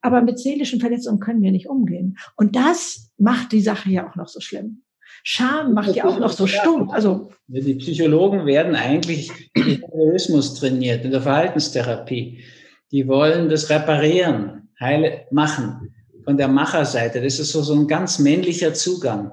Aber mit seelischen Verletzungen können wir nicht umgehen. Und das macht die Sache ja auch noch so schlimm. Scham macht ja auch noch so stumm. Also die Psychologen werden eigentlich Egoismus trainiert in der Verhaltenstherapie. Die wollen das reparieren, heile machen von der Macherseite. Das ist so, so ein ganz männlicher Zugang.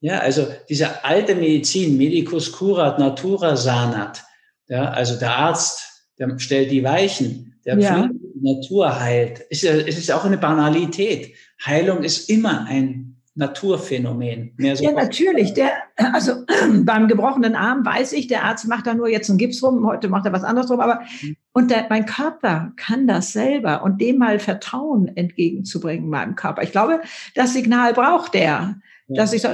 Ja, also diese alte Medizin, Medicus curat natura sanat. Ja, also der Arzt, der stellt die Weichen, der ja. Natur heilt. Ist ja, es ist auch eine Banalität. Heilung ist immer ein Naturphänomen. Mehr so ja, natürlich. Der, also beim gebrochenen Arm weiß ich, der Arzt macht da nur jetzt einen Gips rum, heute macht er was anderes rum, aber mhm. und der, mein Körper kann das selber und dem mal Vertrauen entgegenzubringen, meinem Körper. Ich glaube, das Signal braucht der, ja. dass ich so,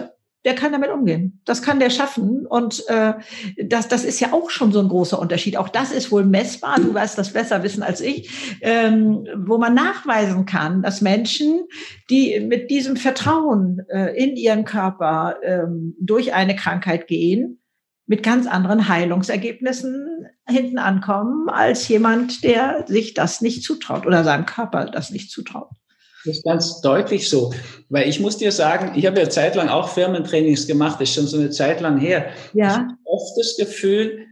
der kann damit umgehen. Das kann der schaffen. Und äh, das, das ist ja auch schon so ein großer Unterschied. Auch das ist wohl messbar. Du weißt das besser wissen als ich, ähm, wo man nachweisen kann, dass Menschen, die mit diesem Vertrauen äh, in ihren Körper ähm, durch eine Krankheit gehen, mit ganz anderen Heilungsergebnissen hinten ankommen als jemand, der sich das nicht zutraut oder seinem Körper das nicht zutraut. Das ist ganz deutlich so. Weil ich muss dir sagen, ich habe ja zeitlang auch Firmentrainings gemacht, das ist schon so eine Zeit lang her. Ja. Ich habe oft das Gefühl,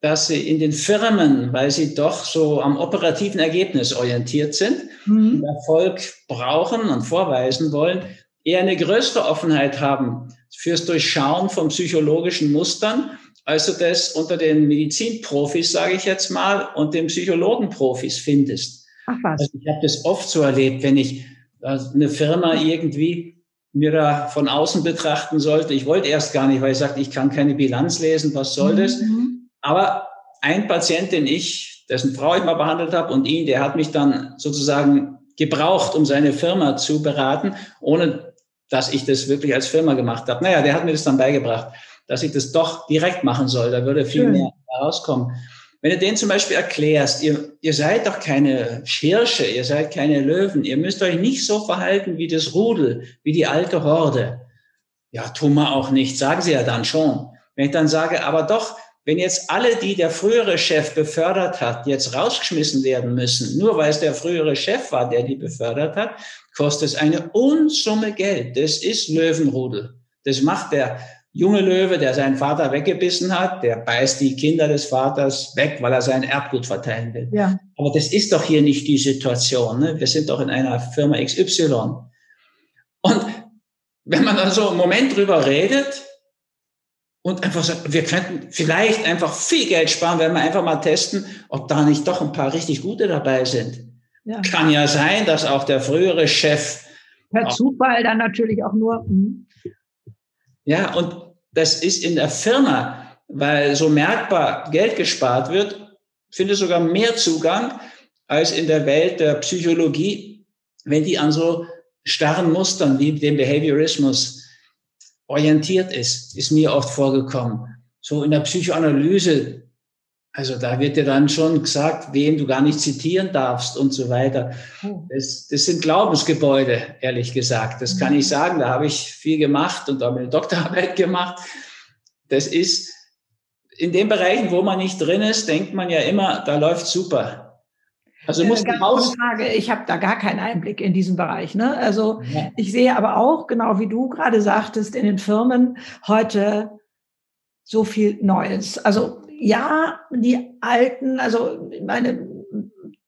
dass sie in den Firmen, weil sie doch so am operativen Ergebnis orientiert sind, mhm. Erfolg brauchen und vorweisen wollen, eher eine größere Offenheit haben fürs Durchschauen von psychologischen Mustern, als du das unter den Medizinprofis, sage ich jetzt mal, und den Psychologenprofis findest. Ach was. Also ich habe das oft so erlebt, wenn ich also eine Firma irgendwie mir da von außen betrachten sollte. Ich wollte erst gar nicht, weil ich sagte, ich kann keine Bilanz lesen, was soll mhm. das? Aber ein Patient, den ich, dessen Frau ich mal behandelt habe und ihn, der hat mich dann sozusagen gebraucht, um seine Firma zu beraten, ohne dass ich das wirklich als Firma gemacht habe. Naja, der hat mir das dann beigebracht, dass ich das doch direkt machen soll. Da würde viel Schön. mehr herauskommen. Wenn du denen zum Beispiel erklärst, ihr, ihr seid doch keine Hirsche, ihr seid keine Löwen, ihr müsst euch nicht so verhalten wie das Rudel, wie die alte Horde. Ja, tun wir auch nicht, sagen sie ja dann schon. Wenn ich dann sage, aber doch, wenn jetzt alle, die der frühere Chef befördert hat, jetzt rausgeschmissen werden müssen, nur weil es der frühere Chef war, der die befördert hat, kostet es eine Unsumme Geld. Das ist Löwenrudel. Das macht der junge Löwe, der seinen Vater weggebissen hat, der beißt die Kinder des Vaters weg, weil er sein Erbgut verteilen will. Ja. Aber das ist doch hier nicht die Situation. Ne? Wir sind doch in einer Firma XY. Und wenn man dann so einen Moment drüber redet und einfach sagt, wir könnten vielleicht einfach viel Geld sparen, wenn wir einfach mal testen, ob da nicht doch ein paar richtig gute dabei sind. Ja. Kann ja sein, dass auch der frühere Chef Per Zufall dann natürlich auch nur. Hm. Ja, und das ist in der Firma, weil so merkbar Geld gespart wird, findet sogar mehr Zugang als in der Welt der Psychologie, wenn die an so starren Mustern wie dem Behaviorismus orientiert ist, ist mir oft vorgekommen. So in der Psychoanalyse also da wird dir dann schon gesagt, wen du gar nicht zitieren darfst und so weiter. Oh. Das, das sind Glaubensgebäude, ehrlich gesagt. Das kann ich mhm. sagen. Da habe ich viel gemacht und da habe ich eine Doktorarbeit gemacht. Das ist in den Bereichen, wo man nicht drin ist, denkt man ja immer, da läuft super. Also muss raus. Frage, ich habe da gar keinen Einblick in diesen Bereich. Ne? Also ja. ich sehe aber auch, genau wie du gerade sagtest, in den Firmen heute so viel Neues. Also ja, die alten, also meine,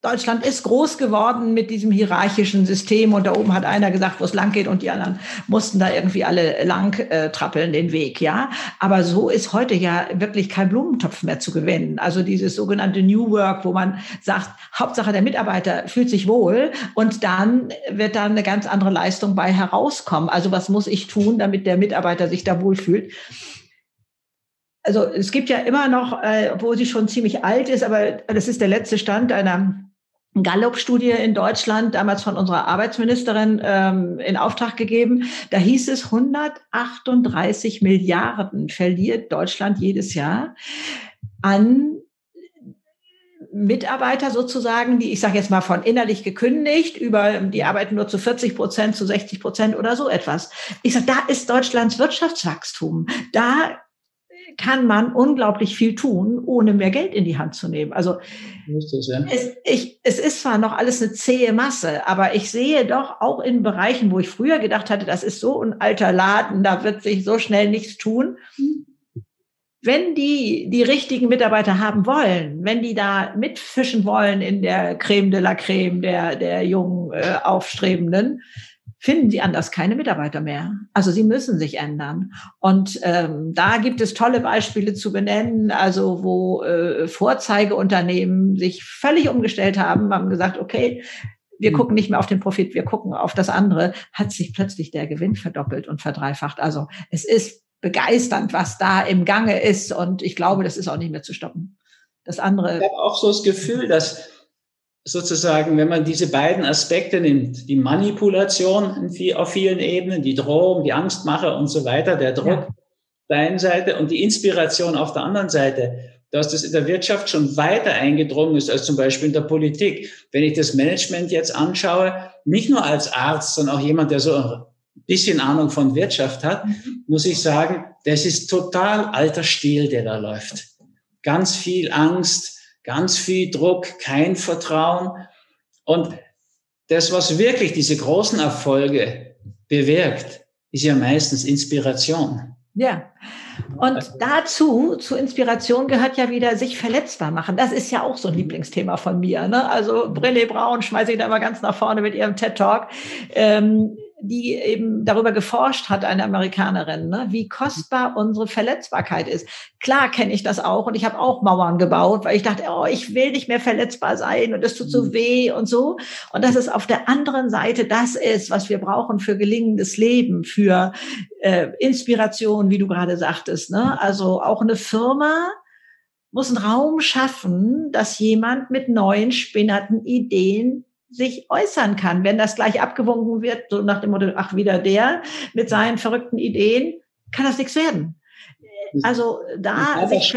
Deutschland ist groß geworden mit diesem hierarchischen System und da oben hat einer gesagt, wo es lang geht und die anderen mussten da irgendwie alle lang äh, trappeln den Weg, ja. Aber so ist heute ja wirklich kein Blumentopf mehr zu gewinnen. Also dieses sogenannte New Work, wo man sagt, Hauptsache der Mitarbeiter fühlt sich wohl und dann wird da eine ganz andere Leistung bei herauskommen. Also was muss ich tun, damit der Mitarbeiter sich da wohlfühlt? Also es gibt ja immer noch, äh, obwohl sie schon ziemlich alt ist, aber das ist der letzte Stand einer Gallup-Studie in Deutschland, damals von unserer Arbeitsministerin ähm, in Auftrag gegeben. Da hieß es, 138 Milliarden verliert Deutschland jedes Jahr an Mitarbeiter sozusagen, die ich sage jetzt mal von innerlich gekündigt über die arbeiten nur zu 40 Prozent, zu 60 Prozent oder so etwas. Ich sage, da ist Deutschlands Wirtschaftswachstum. Da kann man unglaublich viel tun, ohne mehr Geld in die Hand zu nehmen. Also das, ja. es, ich, es ist zwar noch alles eine zähe Masse, aber ich sehe doch auch in Bereichen, wo ich früher gedacht hatte, das ist so ein alter Laden, da wird sich so schnell nichts tun. Wenn die die richtigen Mitarbeiter haben wollen, wenn die da mitfischen wollen in der Creme de la Creme der, der jungen äh, Aufstrebenden, finden sie anders keine Mitarbeiter mehr. Also sie müssen sich ändern. Und ähm, da gibt es tolle Beispiele zu benennen, also wo äh, Vorzeigeunternehmen sich völlig umgestellt haben, haben gesagt, okay, wir gucken nicht mehr auf den Profit, wir gucken auf das andere, hat sich plötzlich der Gewinn verdoppelt und verdreifacht. Also es ist begeisternd, was da im Gange ist. Und ich glaube, das ist auch nicht mehr zu stoppen. Das andere. Ich habe auch so das Gefühl, dass sozusagen, wenn man diese beiden Aspekte nimmt, die Manipulation auf vielen Ebenen, die Drohung, die Angstmache und so weiter, der Druck ja. der einen Seite und die Inspiration auf der anderen Seite, dass das in der Wirtschaft schon weiter eingedrungen ist als zum Beispiel in der Politik. Wenn ich das Management jetzt anschaue, nicht nur als Arzt, sondern auch jemand, der so ein bisschen Ahnung von Wirtschaft hat, mhm. muss ich sagen, das ist total alter Stil, der da läuft. Ganz viel Angst, ganz viel Druck, kein Vertrauen. Und das, was wirklich diese großen Erfolge bewirkt, ist ja meistens Inspiration. Ja. Und dazu, zu Inspiration gehört ja wieder sich verletzbar machen. Das ist ja auch so ein Lieblingsthema von mir. Ne? Also Brille Braun schmeiße ich da mal ganz nach vorne mit ihrem TED Talk. Ähm, die eben darüber geforscht hat, eine Amerikanerin, ne, wie kostbar unsere Verletzbarkeit ist. Klar kenne ich das auch und ich habe auch Mauern gebaut, weil ich dachte, oh, ich will nicht mehr verletzbar sein und es tut so mhm. weh und so. Und dass es auf der anderen Seite das ist, was wir brauchen für gelingendes Leben, für äh, Inspiration, wie du gerade sagtest. Ne? Also auch eine Firma, muss einen Raum schaffen, dass jemand mit neuen, spinnerten Ideen sich äußern kann. Wenn das gleich abgewunken wird, so nach dem Motto, ach, wieder der mit seinen verrückten Ideen, kann das nichts werden. Also da sich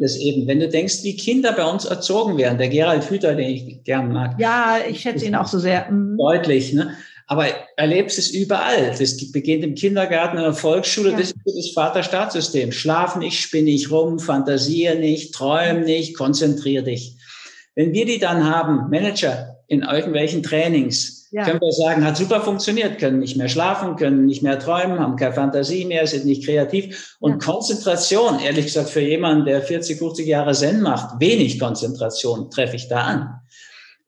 das eben, wenn du denkst, wie Kinder bei uns erzogen werden. Der Gerald Hüther, den ich gern mag. Ja, ich schätze ihn auch so sehr. Mhm. Deutlich, ne? Aber erlebst es überall. Das beginnt im Kindergarten, in der Volksschule. Ja. Das ist das Vaterstaatssystem. Schlaf nicht, spinn nicht rum, fantasiere nicht, träum nicht, konzentriere dich. Wenn wir die dann haben, Manager, in irgendwelchen Trainings, ja. können wir sagen, hat super funktioniert, können nicht mehr schlafen, können nicht mehr träumen, haben keine Fantasie mehr, sind nicht kreativ. Und ja. Konzentration, ehrlich gesagt, für jemanden, der 40, 50 Jahre Zen macht, wenig Konzentration treffe ich da an.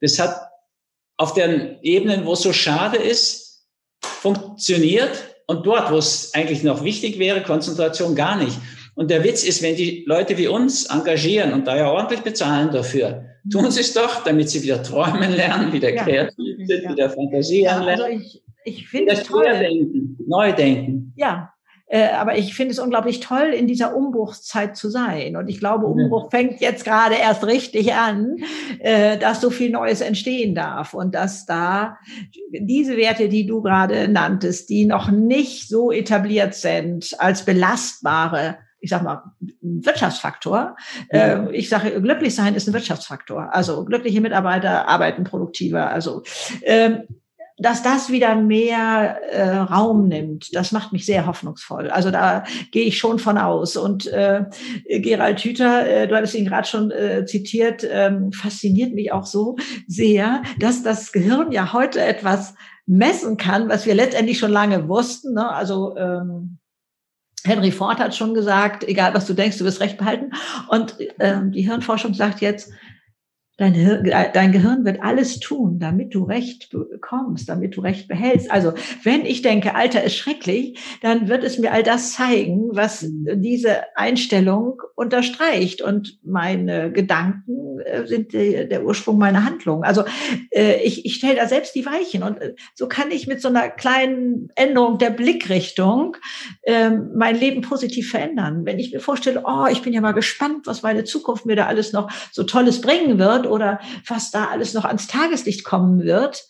Das hat auf den Ebenen, wo es so schade ist, funktioniert und dort, wo es eigentlich noch wichtig wäre, Konzentration gar nicht. Und der Witz ist, wenn die Leute wie uns engagieren und da ja ordentlich bezahlen dafür, tun sie es doch, damit sie wieder träumen lernen, wieder ja. kreativ sind, ja. wieder fantasieren also lernen. ich, ich finde es toll. Denken, neu denken. Ja, äh, aber ich finde es unglaublich toll, in dieser Umbruchszeit zu sein. Und ich glaube, Umbruch fängt jetzt gerade erst richtig an, äh, dass so viel Neues entstehen darf und dass da diese Werte, die du gerade nanntest, die noch nicht so etabliert sind als belastbare ich sag mal, ein Wirtschaftsfaktor. Ja. Äh, ich sage, glücklich sein ist ein Wirtschaftsfaktor. Also glückliche Mitarbeiter arbeiten produktiver. Also ähm, dass das wieder mehr äh, Raum nimmt, das macht mich sehr hoffnungsvoll. Also da gehe ich schon von aus. Und äh, Gerald Hüther, äh, du hattest ihn gerade schon äh, zitiert, ähm, fasziniert mich auch so sehr, dass das Gehirn ja heute etwas messen kann, was wir letztendlich schon lange wussten. Ne? Also ähm, Henry Ford hat schon gesagt, egal was du denkst, du wirst Recht behalten. Und ähm, die Hirnforschung sagt jetzt, dein, Hirn, dein Gehirn wird alles tun, damit du Recht bekommst, damit du Recht behältst. Also wenn ich denke, Alter ist schrecklich, dann wird es mir all das zeigen, was diese Einstellung unterstreicht. Und meine Gedanken äh, sind der, der Ursprung meiner Handlungen. Also äh, ich, ich stelle da selbst die Weichen und äh, so kann ich mit so einer kleinen Änderung der Blickrichtung äh, mein Leben positiv verändern. Wenn ich mir vorstelle, oh, ich bin ja mal gespannt, was meine Zukunft mir da alles noch so Tolles bringen wird oder was da alles noch ans Tageslicht kommen wird,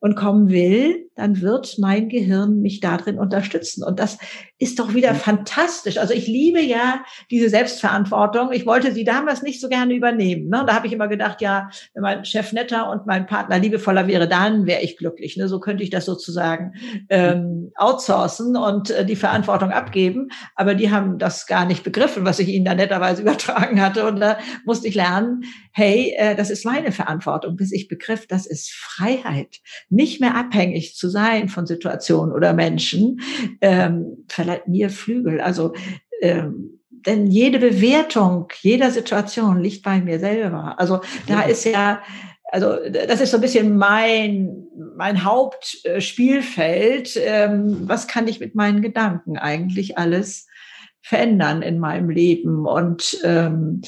und kommen will, dann wird mein Gehirn mich darin unterstützen. Und das ist doch wieder fantastisch. Also ich liebe ja diese Selbstverantwortung. Ich wollte sie damals nicht so gerne übernehmen. Ne? Da habe ich immer gedacht, ja, wenn mein Chef netter und mein Partner liebevoller wäre, dann wäre ich glücklich. Ne? So könnte ich das sozusagen ähm, outsourcen und äh, die Verantwortung abgeben. Aber die haben das gar nicht begriffen, was ich ihnen da netterweise übertragen hatte. Und da musste ich lernen, hey, äh, das ist meine Verantwortung, bis ich begriff, das ist Freiheit nicht mehr abhängig zu sein von Situationen oder Menschen, ähm, verleiht mir Flügel. Also ähm, denn jede Bewertung jeder Situation liegt bei mir selber. Also da ist ja, also das ist so ein bisschen mein, mein Hauptspielfeld. Ähm, was kann ich mit meinen Gedanken eigentlich alles verändern in meinem Leben? Und ähm,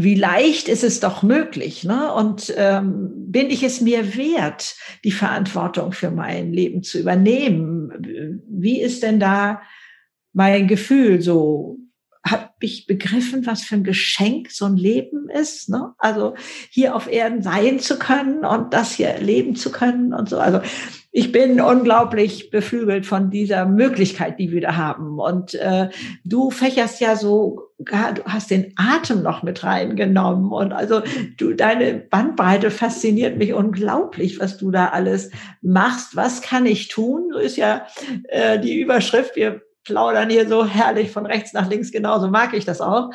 wie leicht ist es doch möglich, ne? Und ähm, bin ich es mir wert, die Verantwortung für mein Leben zu übernehmen? Wie ist denn da mein Gefühl so? Habe ich begriffen, was für ein Geschenk so ein Leben ist? Ne? Also hier auf Erden sein zu können und das hier erleben zu können und so. Also ich bin unglaublich beflügelt von dieser Möglichkeit, die wir da haben. Und äh, du fächerst ja so, du hast den Atem noch mit reingenommen. Und also du, deine Bandbreite fasziniert mich unglaublich, was du da alles machst. Was kann ich tun? So ist ja äh, die Überschrift. Wir plaudern hier so herrlich von rechts nach links. Genauso mag ich das auch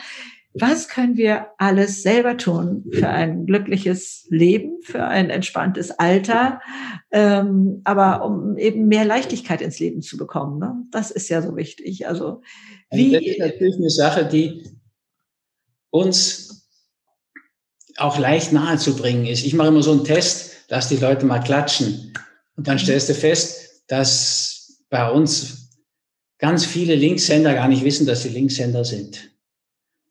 was können wir alles selber tun für ein glückliches Leben, für ein entspanntes Alter, ähm, aber um eben mehr Leichtigkeit ins Leben zu bekommen. Ne? Das ist ja so wichtig. Also wie das ist natürlich eine Sache, die uns auch leicht nahezubringen ist. Ich mache immer so einen Test, lass die Leute mal klatschen und dann stellst du fest, dass bei uns ganz viele Linkshänder gar nicht wissen, dass sie Linkshänder sind.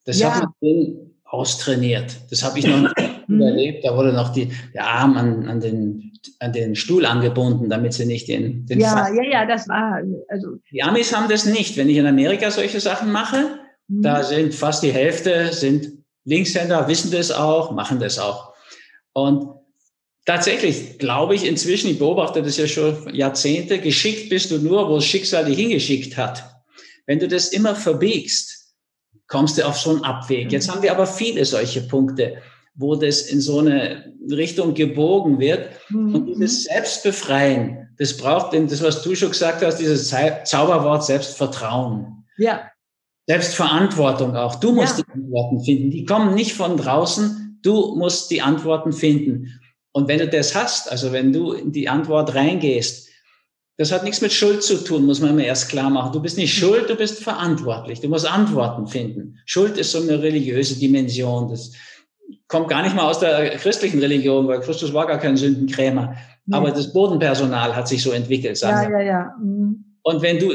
Das ja. hat man austrainiert. Das habe ich noch nicht mhm. erlebt. Da wurde noch die, der Arm an, an, den, an den Stuhl angebunden, damit sie nicht den, den Ja, Fall. ja, ja, das war, also. Die Amis haben das nicht. Wenn ich in Amerika solche Sachen mache, mhm. da sind fast die Hälfte sind Linkshänder, wissen das auch, machen das auch. Und tatsächlich glaube ich inzwischen, ich beobachte das ja schon Jahrzehnte, geschickt bist du nur, wo das Schicksal dich hingeschickt hat. Wenn du das immer verbiegst, kommst du auf so einen Abweg. Jetzt haben wir aber viele solche Punkte, wo das in so eine Richtung gebogen wird. Mhm. Und dieses Selbstbefreien, das braucht denn das, was du schon gesagt hast, dieses Zauberwort Selbstvertrauen. Ja. Selbstverantwortung auch. Du musst ja. die Antworten finden. Die kommen nicht von draußen. Du musst die Antworten finden. Und wenn du das hast, also wenn du in die Antwort reingehst, das hat nichts mit Schuld zu tun, muss man immer erst klar machen. Du bist nicht schuld, du bist verantwortlich. Du musst Antworten finden. Schuld ist so eine religiöse Dimension. Das kommt gar nicht mal aus der christlichen Religion, weil Christus war gar kein Sündenkrämer. Ja. Aber das Bodenpersonal hat sich so entwickelt. Sagen ja, ja, ja. Mhm. Und wenn du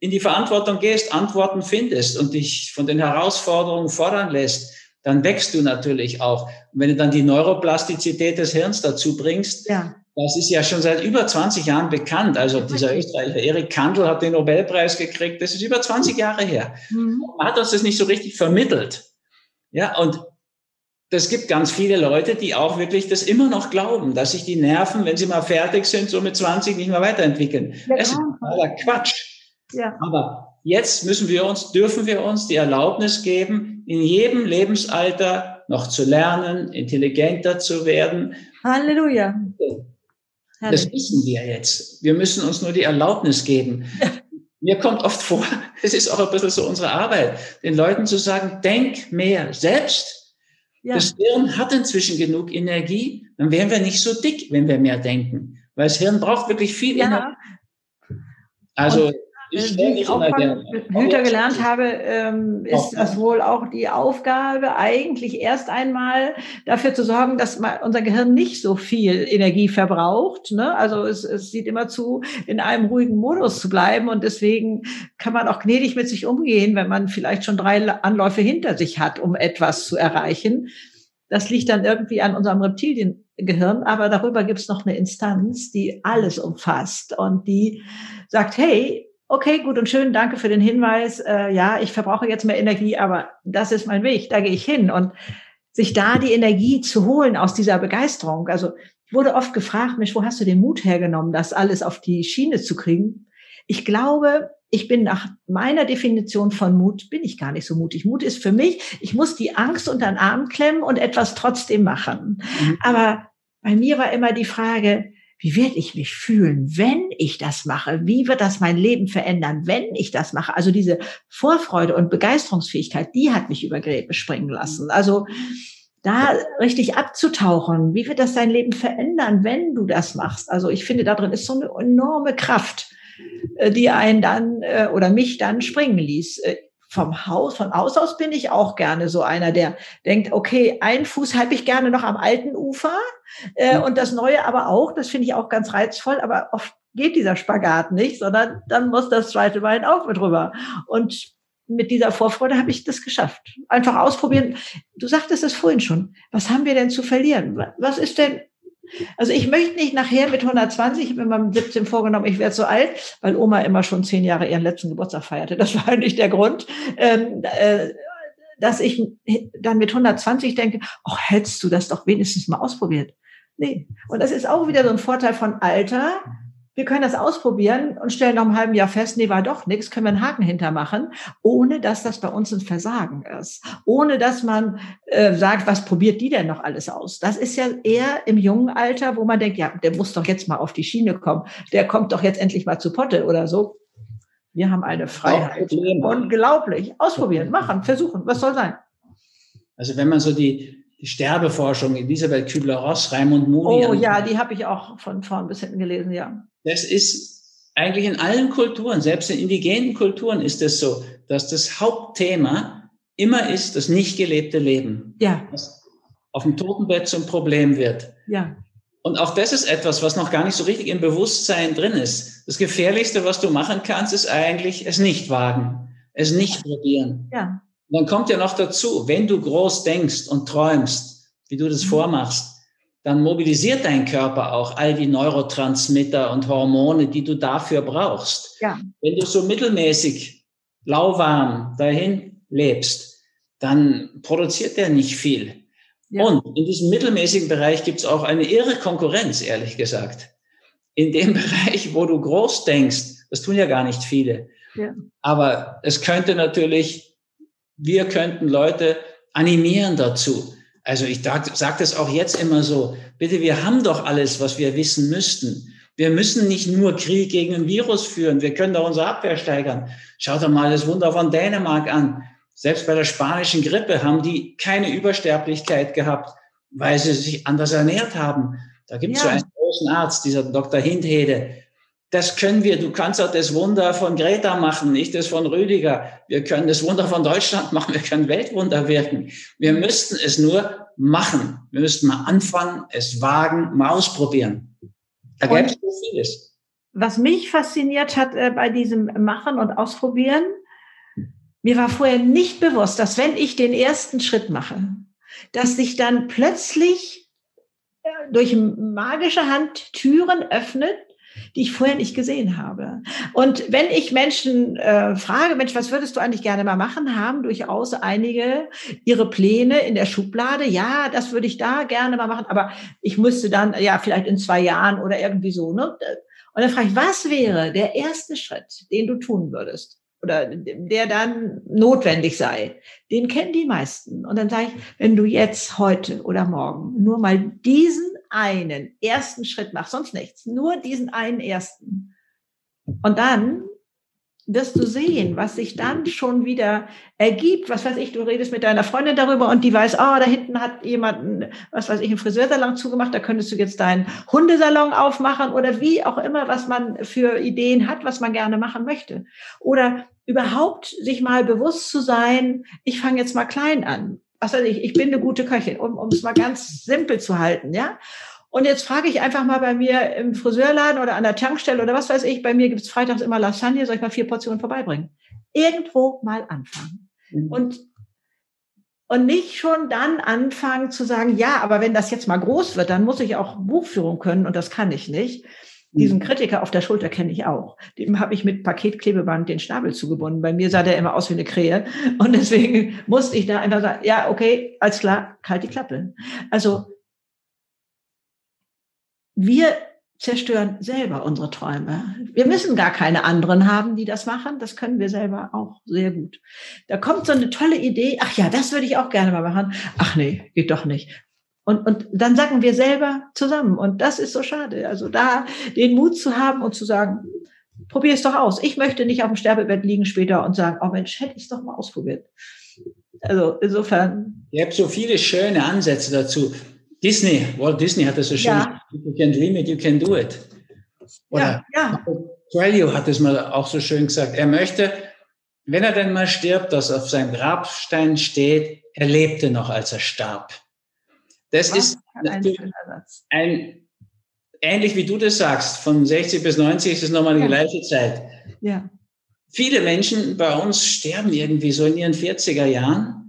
in die Verantwortung gehst, Antworten findest und dich von den Herausforderungen fordern lässt, dann wächst du natürlich auch. Und wenn du dann die Neuroplastizität des Hirns dazu bringst, ja. Das ist ja schon seit über 20 Jahren bekannt. Also dieser Österreicher Erik Kandel hat den Nobelpreis gekriegt. Das ist über 20 Jahre her. Mhm. Man hat uns das nicht so richtig vermittelt. Ja, und das gibt ganz viele Leute, die auch wirklich das immer noch glauben, dass sich die Nerven, wenn sie mal fertig sind, so mit 20 nicht mehr weiterentwickeln. Ja, das ist totaler Quatsch. Ja. Aber jetzt müssen wir uns, dürfen wir uns die Erlaubnis geben, in jedem Lebensalter noch zu lernen, intelligenter zu werden. Halleluja. Das wissen wir jetzt. Wir müssen uns nur die Erlaubnis geben. Mir kommt oft vor, es ist auch ein bisschen so unsere Arbeit, den Leuten zu sagen, denk mehr selbst. Ja. Das Hirn hat inzwischen genug Energie, dann wären wir nicht so dick, wenn wir mehr denken. Weil das Hirn braucht wirklich viel ja. Energie. Also, Und ich wie ich auch von Hüter gelernt habe, ähm, ist das wohl auch die Aufgabe, eigentlich erst einmal dafür zu sorgen, dass unser Gehirn nicht so viel Energie verbraucht. Ne? Also es, es sieht immer zu, in einem ruhigen Modus zu bleiben. Und deswegen kann man auch gnädig mit sich umgehen, wenn man vielleicht schon drei Anläufe hinter sich hat, um etwas zu erreichen. Das liegt dann irgendwie an unserem Reptiliengehirn, aber darüber gibt es noch eine Instanz, die alles umfasst und die sagt, hey, okay, gut und schön, danke für den Hinweis. Äh, ja, ich verbrauche jetzt mehr Energie, aber das ist mein Weg, da gehe ich hin. Und sich da die Energie zu holen aus dieser Begeisterung. Also ich wurde oft gefragt, Mensch, wo hast du den Mut hergenommen, das alles auf die Schiene zu kriegen? Ich glaube, ich bin nach meiner Definition von Mut, bin ich gar nicht so mutig. Mut ist für mich, ich muss die Angst unter den Arm klemmen und etwas trotzdem machen. Mhm. Aber bei mir war immer die Frage, wie werde ich mich fühlen, wenn ich das mache? Wie wird das mein Leben verändern, wenn ich das mache? Also diese Vorfreude und Begeisterungsfähigkeit, die hat mich über Gräbe springen lassen. Also da richtig abzutauchen, wie wird das dein Leben verändern, wenn du das machst? Also ich finde, da drin ist so eine enorme Kraft, äh, die einen dann äh, oder mich dann springen ließ. Äh, vom Haus, von Haus aus bin ich auch gerne so einer, der denkt, okay, einen Fuß habe ich gerne noch am alten Ufer äh, und das Neue aber auch, das finde ich auch ganz reizvoll, aber oft geht dieser Spagat nicht, sondern dann muss das zweite Bein auch mit rüber. Und mit dieser Vorfreude habe ich das geschafft. Einfach ausprobieren. Du sagtest es vorhin schon. Was haben wir denn zu verlieren? Was ist denn also ich möchte nicht nachher mit 120, ich habe mir mal 17 vorgenommen, ich werde so alt, weil Oma immer schon zehn Jahre ihren letzten Geburtstag feierte. Das war nicht der Grund, ähm, äh, dass ich dann mit 120 denke, ach, hättest du das doch wenigstens mal ausprobiert. Nee. Und das ist auch wieder so ein Vorteil von Alter wir können das ausprobieren und stellen nach einem halben Jahr fest, nee, war doch nichts, können wir einen Haken hintermachen, ohne dass das bei uns ein Versagen ist. Ohne dass man äh, sagt, was probiert die denn noch alles aus? Das ist ja eher im jungen Alter, wo man denkt, ja, der muss doch jetzt mal auf die Schiene kommen. Der kommt doch jetzt endlich mal zu Potte oder so. Wir haben eine Freiheit. Unglaublich. Ausprobieren, machen, versuchen. Was soll sein? Also wenn man so die, die Sterbeforschung Elisabeth Kübler-Ross, Raimund Moody. Oh ja, die habe ich auch von vorn bis hinten gelesen, ja das ist eigentlich in allen Kulturen, selbst in indigenen Kulturen ist es das so, dass das Hauptthema immer ist das nicht gelebte Leben. Ja. Was auf dem Totenbett zum Problem wird. Ja. Und auch das ist etwas, was noch gar nicht so richtig im Bewusstsein drin ist. Das Gefährlichste, was du machen kannst, ist eigentlich es nicht wagen, es nicht probieren. Ja. Und dann kommt ja noch dazu, wenn du groß denkst und träumst, wie du das mhm. vormachst, dann mobilisiert dein Körper auch all die Neurotransmitter und Hormone, die du dafür brauchst. Ja. Wenn du so mittelmäßig lauwarm dahin lebst, dann produziert der nicht viel. Ja. Und in diesem mittelmäßigen Bereich gibt es auch eine irre Konkurrenz, ehrlich gesagt. In dem Bereich, wo du groß denkst, das tun ja gar nicht viele. Ja. Aber es könnte natürlich, wir könnten Leute animieren dazu, also ich sage das auch jetzt immer so, bitte, wir haben doch alles, was wir wissen müssten. Wir müssen nicht nur Krieg gegen ein Virus führen, wir können doch unsere Abwehr steigern. Schaut doch mal das Wunder von Dänemark an. Selbst bei der spanischen Grippe haben die keine Übersterblichkeit gehabt, weil sie sich anders ernährt haben. Da gibt es ja. so einen großen Arzt, dieser Dr. Hindhede, das können wir. Du kannst auch das Wunder von Greta machen, nicht das von Rüdiger. Wir können das Wunder von Deutschland machen. Wir können Weltwunder wirken. Wir müssten es nur machen. Wir müssten mal anfangen, es wagen, mal ausprobieren. Da gibt es so vieles. Was mich fasziniert hat äh, bei diesem Machen und Ausprobieren, mir war vorher nicht bewusst, dass wenn ich den ersten Schritt mache, dass sich dann plötzlich äh, durch magische Hand Türen öffnet, die ich vorher nicht gesehen habe. Und wenn ich Menschen äh, frage, Mensch, was würdest du eigentlich gerne mal machen, haben durchaus einige ihre Pläne in der Schublade. Ja, das würde ich da gerne mal machen, aber ich müsste dann, ja, vielleicht in zwei Jahren oder irgendwie so. Ne? Und dann frage ich, was wäre der erste Schritt, den du tun würdest? Oder der dann notwendig sei. Den kennen die meisten. Und dann sage ich, wenn du jetzt heute oder morgen nur mal diesen einen ersten Schritt mach, sonst nichts, nur diesen einen ersten. Und dann wirst du sehen, was sich dann schon wieder ergibt. Was weiß ich, du redest mit deiner Freundin darüber und die weiß, oh, da hinten hat jemand, was weiß ich, einen Friseursalon zugemacht, da könntest du jetzt deinen Hundesalon aufmachen oder wie auch immer, was man für Ideen hat, was man gerne machen möchte. Oder überhaupt sich mal bewusst zu sein, ich fange jetzt mal klein an was weiß ich, ich bin eine gute Köchin, um, um es mal ganz simpel zu halten, ja. Und jetzt frage ich einfach mal bei mir im Friseurladen oder an der Tankstelle oder was weiß ich, bei mir gibt es freitags immer Lasagne, soll ich mal vier Portionen vorbeibringen? Irgendwo mal anfangen. Mhm. Und und nicht schon dann anfangen zu sagen, ja, aber wenn das jetzt mal groß wird, dann muss ich auch Buchführung können und das kann ich nicht. Diesen mhm. Kritiker auf der Schulter kenne ich auch. Dem habe ich mit Paketklebeband den Schnabel zugebunden. Bei mir sah der immer aus wie eine Krähe. Und deswegen musste ich da einfach sagen, ja, okay, alles klar, kalt die Klappe. Also wir zerstören selber unsere Träume. Wir müssen gar keine anderen haben, die das machen. Das können wir selber auch sehr gut. Da kommt so eine tolle Idee. Ach ja, das würde ich auch gerne mal machen. Ach nee, geht doch nicht. Und, und dann sagen wir selber zusammen. Und das ist so schade. Also da den Mut zu haben und zu sagen, probier es doch aus. Ich möchte nicht auf dem Sterbebett liegen später und sagen, oh Mensch, hätte ich es doch mal ausprobiert. Also insofern. Ihr habt so viele schöne Ansätze dazu. Disney, Walt Disney hat das so schön, ja. You can dream it, you can do it. Oder ja, ja. Coelho hat es mal auch so schön gesagt. Er möchte, wenn er denn mal stirbt, dass auf seinem Grabstein steht, er lebte noch, als er starb. Das Was ist natürlich ein, ähnlich wie du das sagst, von 60 bis 90 ist es nochmal die ja. gleiche Zeit. Ja. Viele Menschen bei uns sterben irgendwie so in ihren 40er Jahren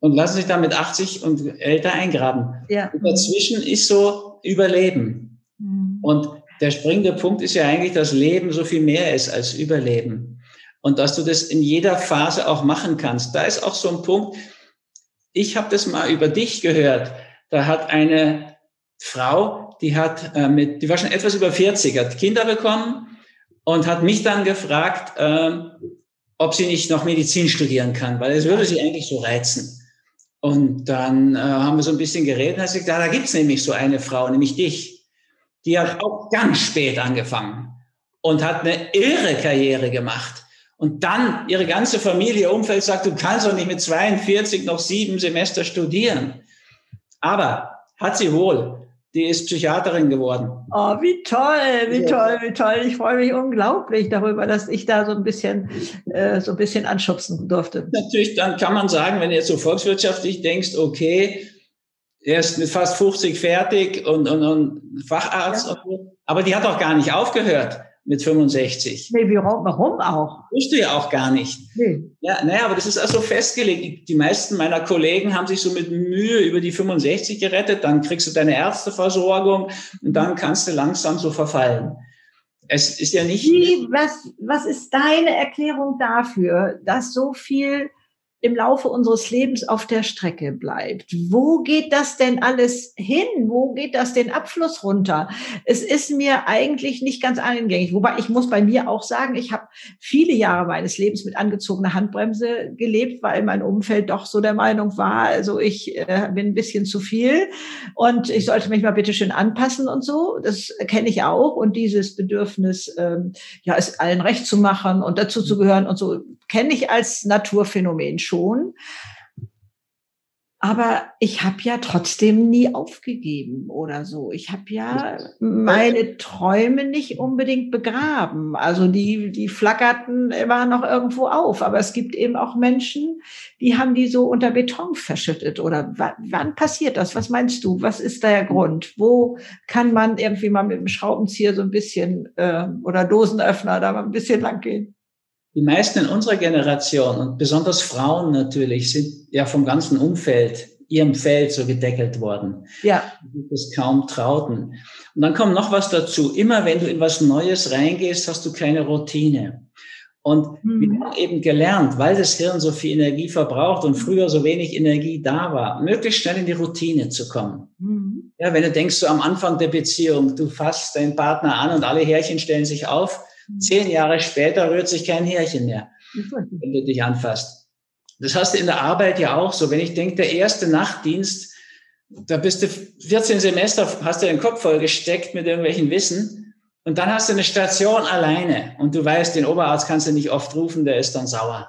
und lassen sich dann mit 80 und älter eingraben. Ja. Und dazwischen ist so Überleben. Mhm. Und der springende Punkt ist ja eigentlich, dass Leben so viel mehr ist als Überleben. Und dass du das in jeder Phase auch machen kannst. Da ist auch so ein Punkt, ich habe das mal über dich gehört. Da hat eine Frau, die hat äh, mit, die war schon etwas über 40, hat Kinder bekommen und hat mich dann gefragt, äh, ob sie nicht noch Medizin studieren kann, weil es würde sie eigentlich so reizen. Und dann äh, haben wir so ein bisschen geredet und hat gesagt, da, da gibt's nämlich so eine Frau, nämlich dich. Die hat auch ganz spät angefangen und hat eine irre Karriere gemacht. Und dann ihre ganze Familie, Umfeld sagt, du kannst doch nicht mit 42 noch sieben Semester studieren. Aber hat sie wohl die ist Psychiaterin geworden. Oh, wie toll, wie toll, wie toll. Ich freue mich unglaublich darüber, dass ich da so ein bisschen, äh, so ein bisschen anschubsen durfte. Natürlich, dann kann man sagen, wenn du jetzt so volkswirtschaftlich denkst, okay, er ist mit fast 50 fertig und, und, und Facharzt, ja. aber die hat auch gar nicht aufgehört mit 65. Nee, warum auch? Wusste ja auch gar nicht. Nee. Ja, naja, aber das ist also festgelegt. Die meisten meiner Kollegen haben sich so mit Mühe über die 65 gerettet, dann kriegst du deine Ärzteversorgung und dann kannst du langsam so verfallen. Es ist ja nicht. Wie, was, was ist deine Erklärung dafür, dass so viel im Laufe unseres Lebens auf der Strecke bleibt. Wo geht das denn alles hin? Wo geht das den Abfluss runter? Es ist mir eigentlich nicht ganz eingängig. Wobei ich muss bei mir auch sagen, ich habe viele Jahre meines Lebens mit angezogener Handbremse gelebt, weil mein Umfeld doch so der Meinung war, also ich äh, bin ein bisschen zu viel und ich sollte mich mal bitte schön anpassen und so. Das kenne ich auch. Und dieses Bedürfnis, ähm, ja, es allen recht zu machen und dazu zu gehören und so, kenne ich als Naturphänomen schon. Aber ich habe ja trotzdem nie aufgegeben oder so. Ich habe ja meine Träume nicht unbedingt begraben. Also die, die flackerten immer noch irgendwo auf. Aber es gibt eben auch Menschen, die haben die so unter Beton verschüttet. Oder wann passiert das? Was meinst du? Was ist der Grund? Wo kann man irgendwie mal mit dem Schraubenzieher so ein bisschen äh, oder Dosenöffner da mal ein bisschen lang gehen? Die meisten in unserer Generation und besonders Frauen natürlich sind ja vom ganzen Umfeld, ihrem Feld so gedeckelt worden. Ja. Das kaum trauten. Und dann kommt noch was dazu. Immer wenn du in was Neues reingehst, hast du keine Routine. Und mhm. wir haben eben gelernt, weil das Hirn so viel Energie verbraucht und früher so wenig Energie da war, möglichst schnell in die Routine zu kommen. Mhm. Ja, wenn du denkst, so am Anfang der Beziehung, du fasst deinen Partner an und alle Härchen stellen sich auf, Zehn Jahre später rührt sich kein Härchen mehr, wenn du dich anfasst. Das hast du in der Arbeit ja auch so. Wenn ich denke, der erste Nachtdienst, da bist du 14 Semester, hast du den Kopf voll gesteckt mit irgendwelchen Wissen. Und dann hast du eine Station alleine. Und du weißt, den Oberarzt kannst du nicht oft rufen, der ist dann sauer.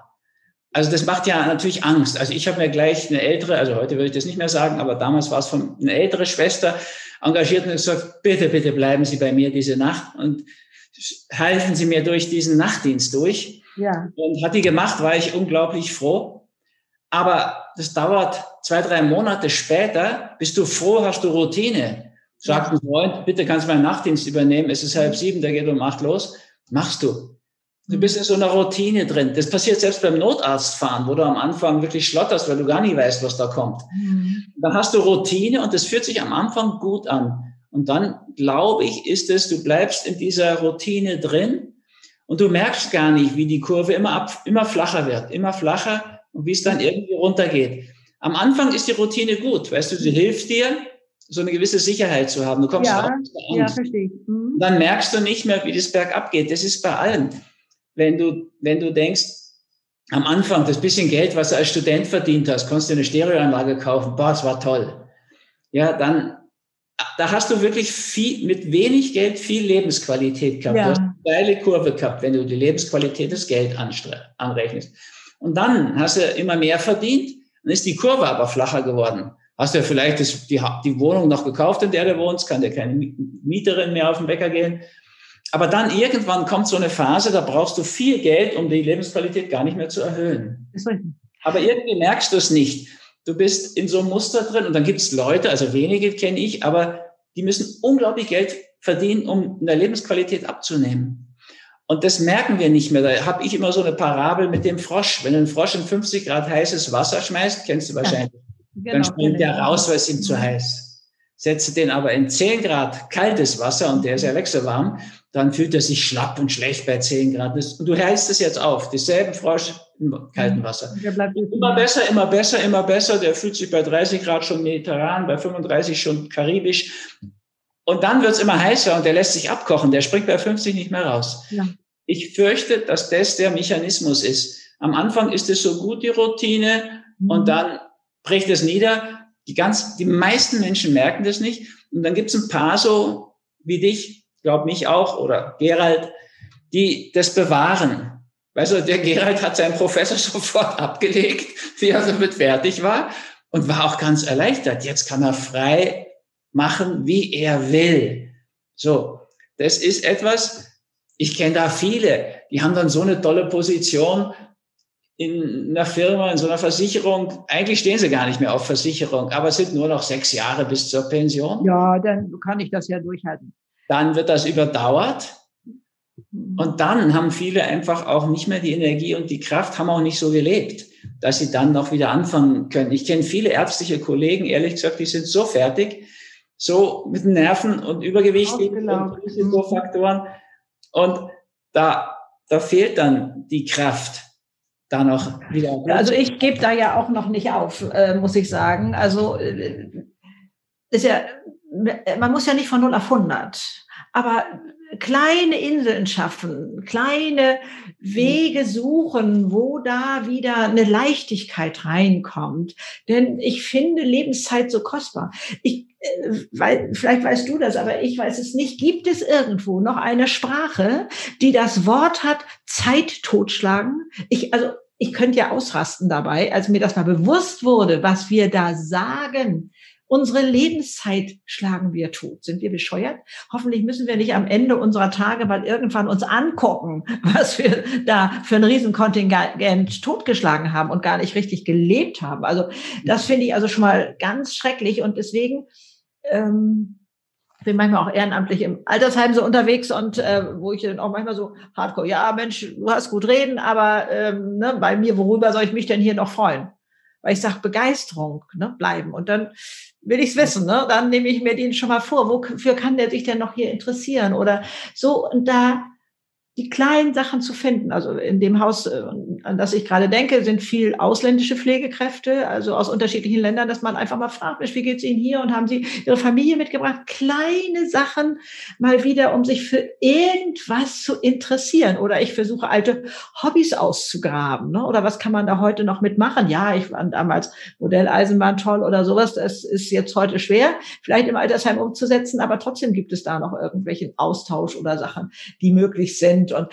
Also das macht ja natürlich Angst. Also ich habe mir gleich eine ältere, also heute würde ich das nicht mehr sagen, aber damals war es von eine ältere Schwester engagiert und gesagt, bitte, bitte bleiben Sie bei mir diese Nacht. Und helfen Sie mir durch diesen Nachtdienst durch. Ja. Und hat die gemacht, war ich unglaublich froh. Aber das dauert zwei, drei Monate später, bist du froh, hast du Routine. Sagt ein Freund, bitte kannst du meinen Nachtdienst übernehmen, es ist halb sieben, der geht um acht los. Machst du. Du bist in so einer Routine drin. Das passiert selbst beim Notarztfahren, wo du am Anfang wirklich schlotterst, weil du gar nicht weißt, was da kommt. Mhm. Dann hast du Routine und das fühlt sich am Anfang gut an. Und dann, glaube ich, ist es, du bleibst in dieser Routine drin und du merkst gar nicht, wie die Kurve immer, ab, immer flacher wird, immer flacher und wie es dann irgendwie runtergeht. Am Anfang ist die Routine gut, weißt du, sie hilft dir, so eine gewisse Sicherheit zu haben. Du kommst ja, raus ja, verstehe. Mhm. Dann merkst du nicht mehr, wie das bergab geht. Das ist bei allen. Wenn du, wenn du denkst, am Anfang, das bisschen Geld, was du als Student verdient hast, konntest du eine Stereoanlage kaufen. Boah, das war toll. Ja, dann da hast du wirklich viel, mit wenig Geld viel Lebensqualität gehabt. Ja. Du hast eine geile Kurve gehabt, wenn du die Lebensqualität des Geld anrechnest. Und dann hast du immer mehr verdient, dann ist die Kurve aber flacher geworden. Hast du ja vielleicht das, die, die Wohnung noch gekauft, in der du wohnst, kann dir keine Mieterin mehr auf den Bäcker gehen. Aber dann irgendwann kommt so eine Phase, da brauchst du viel Geld, um die Lebensqualität gar nicht mehr zu erhöhen. Aber irgendwie merkst du es nicht du bist in so einem Muster drin und dann gibt es Leute, also wenige kenne ich, aber die müssen unglaublich Geld verdienen, um eine Lebensqualität abzunehmen. Und das merken wir nicht mehr. Da habe ich immer so eine Parabel mit dem Frosch. Wenn ein Frosch in 50 Grad heißes Wasser schmeißt, kennst du wahrscheinlich, ja, genau, dann springt der raus, weil es ihm zu heiß. Setze den aber in 10 Grad kaltes Wasser und der ist ja wechselwarm, dann fühlt er sich schlapp und schlecht bei 10 Grad. Und du heißt es jetzt auf, dieselben Frosch im kalten Wasser. Immer besser, immer besser, immer besser. Der fühlt sich bei 30 Grad schon mediterran, bei 35 schon karibisch. Und dann wird es immer heißer und der lässt sich abkochen. Der springt bei 50 nicht mehr raus. Ja. Ich fürchte, dass das der Mechanismus ist. Am Anfang ist es so gut, die Routine, mhm. und dann bricht es nieder. Die, ganz, die meisten Menschen merken das nicht. Und dann gibt es ein paar so wie dich, glaube mich auch, oder Gerald, die das bewahren. Weißt du, der Gerald hat seinen Professor sofort abgelegt, wie er damit fertig war und war auch ganz erleichtert. Jetzt kann er frei machen, wie er will. So, das ist etwas, ich kenne da viele, die haben dann so eine tolle Position, in einer Firma, in so einer Versicherung, eigentlich stehen sie gar nicht mehr auf Versicherung, aber es sind nur noch sechs Jahre bis zur Pension. Ja, dann kann ich das ja durchhalten. Dann wird das überdauert. Mhm. Und dann haben viele einfach auch nicht mehr die Energie und die Kraft, haben auch nicht so gelebt, dass sie dann noch wieder anfangen können. Ich kenne viele ärztliche Kollegen, ehrlich gesagt, die sind so fertig, so mit den Nerven und Übergewicht und Risikofaktoren. Und da, da fehlt dann die Kraft da noch wieder. Also ich gebe da ja auch noch nicht auf, äh, muss ich sagen. Also äh, ist ja, man muss ja nicht von 0 auf 100, aber kleine Inseln schaffen, kleine Wege suchen, wo da wieder eine Leichtigkeit reinkommt. Denn ich finde Lebenszeit so kostbar. Ich, äh, weil, vielleicht weißt du das, aber ich weiß es nicht. Gibt es irgendwo noch eine Sprache, die das Wort hat, Zeit totschlagen? Ich, also, ich könnte ja ausrasten dabei, als mir das mal bewusst wurde, was wir da sagen. Unsere Lebenszeit schlagen wir tot. Sind wir bescheuert? Hoffentlich müssen wir nicht am Ende unserer Tage mal irgendwann uns angucken, was wir da für ein Riesenkontingent totgeschlagen haben und gar nicht richtig gelebt haben. Also das finde ich also schon mal ganz schrecklich und deswegen ähm, bin manchmal auch ehrenamtlich im Altersheim so unterwegs und äh, wo ich dann auch manchmal so hardcore, ja Mensch, du hast gut reden, aber ähm, ne, bei mir, worüber soll ich mich denn hier noch freuen? Weil ich sage, Begeisterung ne, bleiben. Und dann will ich's wissen, ne? Dann nehme ich mir den schon mal vor, wofür kann der sich denn noch hier interessieren? Oder so, und da die kleinen Sachen zu finden. Also in dem Haus, äh, an das ich gerade denke, sind viel ausländische Pflegekräfte, also aus unterschiedlichen Ländern, dass man einfach mal fragt, wie geht's Ihnen hier? Und haben Sie Ihre Familie mitgebracht? Kleine Sachen mal wieder, um sich für irgendwas zu interessieren. Oder ich versuche alte Hobbys auszugraben. Ne? Oder was kann man da heute noch mitmachen? Ja, ich fand damals Modelleisenbahn toll oder sowas. Das ist jetzt heute schwer, vielleicht im Altersheim umzusetzen, aber trotzdem gibt es da noch irgendwelchen Austausch oder Sachen, die möglich sind sind. Und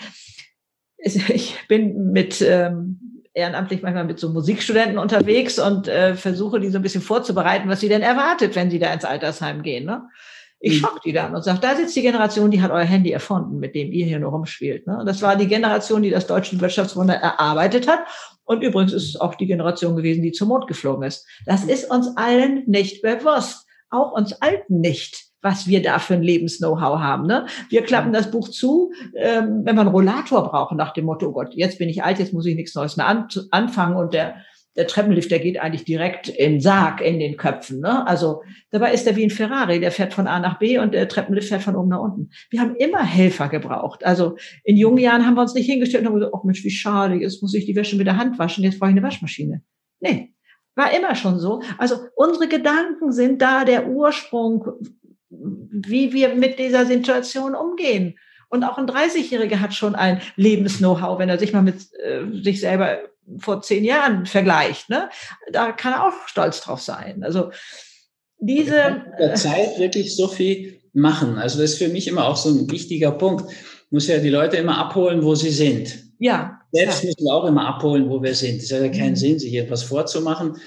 ich bin mit ähm, ehrenamtlich manchmal mit so Musikstudenten unterwegs und äh, versuche die so ein bisschen vorzubereiten, was sie denn erwartet, wenn sie da ins Altersheim gehen. Ne? Ich mhm. schock die dann und sage, da sitzt die Generation, die hat euer Handy erfunden, mit dem ihr hier nur rumspielt. Ne? Das war die Generation, die das deutsche Wirtschaftswunder erarbeitet hat. Und übrigens ist es auch die Generation gewesen, die zum Mond geflogen ist. Das ist uns allen nicht bewusst. auch uns Alten nicht was wir da für ein Lebens-Know-how haben. Ne? Wir klappen das Buch zu, ähm, wenn wir einen Rollator brauchen, nach dem Motto, oh Gott, jetzt bin ich alt, jetzt muss ich nichts Neues mehr an, anfangen und der der Treppenlift, der geht eigentlich direkt in Sarg in den Köpfen. Ne? Also dabei ist er wie ein Ferrari, der fährt von A nach B und der Treppenlift fährt von oben nach unten. Wir haben immer Helfer gebraucht. Also in jungen Jahren haben wir uns nicht hingestellt und haben gesagt, oh Mensch, wie schade, jetzt muss ich die Wäsche mit der Hand waschen, jetzt brauche ich eine Waschmaschine. Nee, war immer schon so. Also unsere Gedanken sind da der Ursprung, wie wir mit dieser Situation umgehen. Und auch ein 30-Jähriger hat schon ein Lebens-Know-how, wenn er sich mal mit äh, sich selber vor zehn Jahren vergleicht. Ne? Da kann er auch stolz drauf sein. Also diese der Zeit wirklich so viel machen. Also das ist für mich immer auch so ein wichtiger Punkt. Muss ja die Leute immer abholen, wo sie sind. Ja. Selbst ja. müssen wir auch immer abholen, wo wir sind. Es hat ja keinen mhm. Sinn, sich etwas vorzumachen.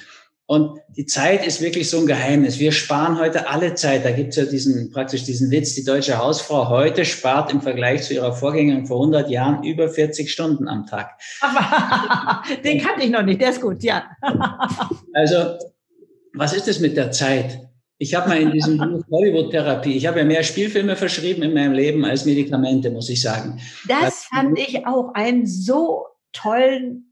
Und die Zeit ist wirklich so ein Geheimnis. Wir sparen heute alle Zeit. Da gibt es ja diesen, praktisch diesen Witz, die deutsche Hausfrau heute spart im Vergleich zu ihrer Vorgängerin vor 100 Jahren über 40 Stunden am Tag. Den kannte ich noch nicht, der ist gut, ja. also, was ist es mit der Zeit? Ich habe mal in diesem Buch Hollywood-Therapie, ich habe ja mehr Spielfilme verschrieben in meinem Leben als Medikamente, muss ich sagen. Das fand ich auch einen so tollen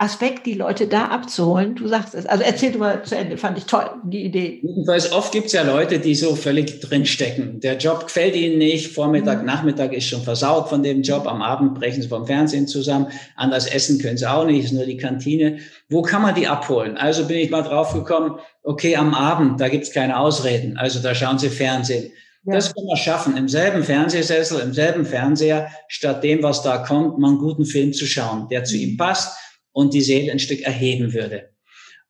Aspekt, die Leute da abzuholen. Du sagst es. Also erzähl du mal zu Ende, fand ich toll, die Idee. Jedenfalls oft gibt es ja Leute, die so völlig drinstecken. Der Job gefällt ihnen nicht, Vormittag, mhm. Nachmittag ist schon versaut von dem Job, am Abend brechen sie vom Fernsehen zusammen, anders essen können sie auch nicht, ist nur die Kantine. Wo kann man die abholen? Also bin ich mal drauf gekommen, okay, am Abend, da gibt's keine Ausreden, also da schauen sie Fernsehen. Ja. Das kann man schaffen, im selben Fernsehsessel, im selben Fernseher, statt dem, was da kommt, mal einen guten Film zu schauen, der zu ihm passt und die Seele ein Stück erheben würde.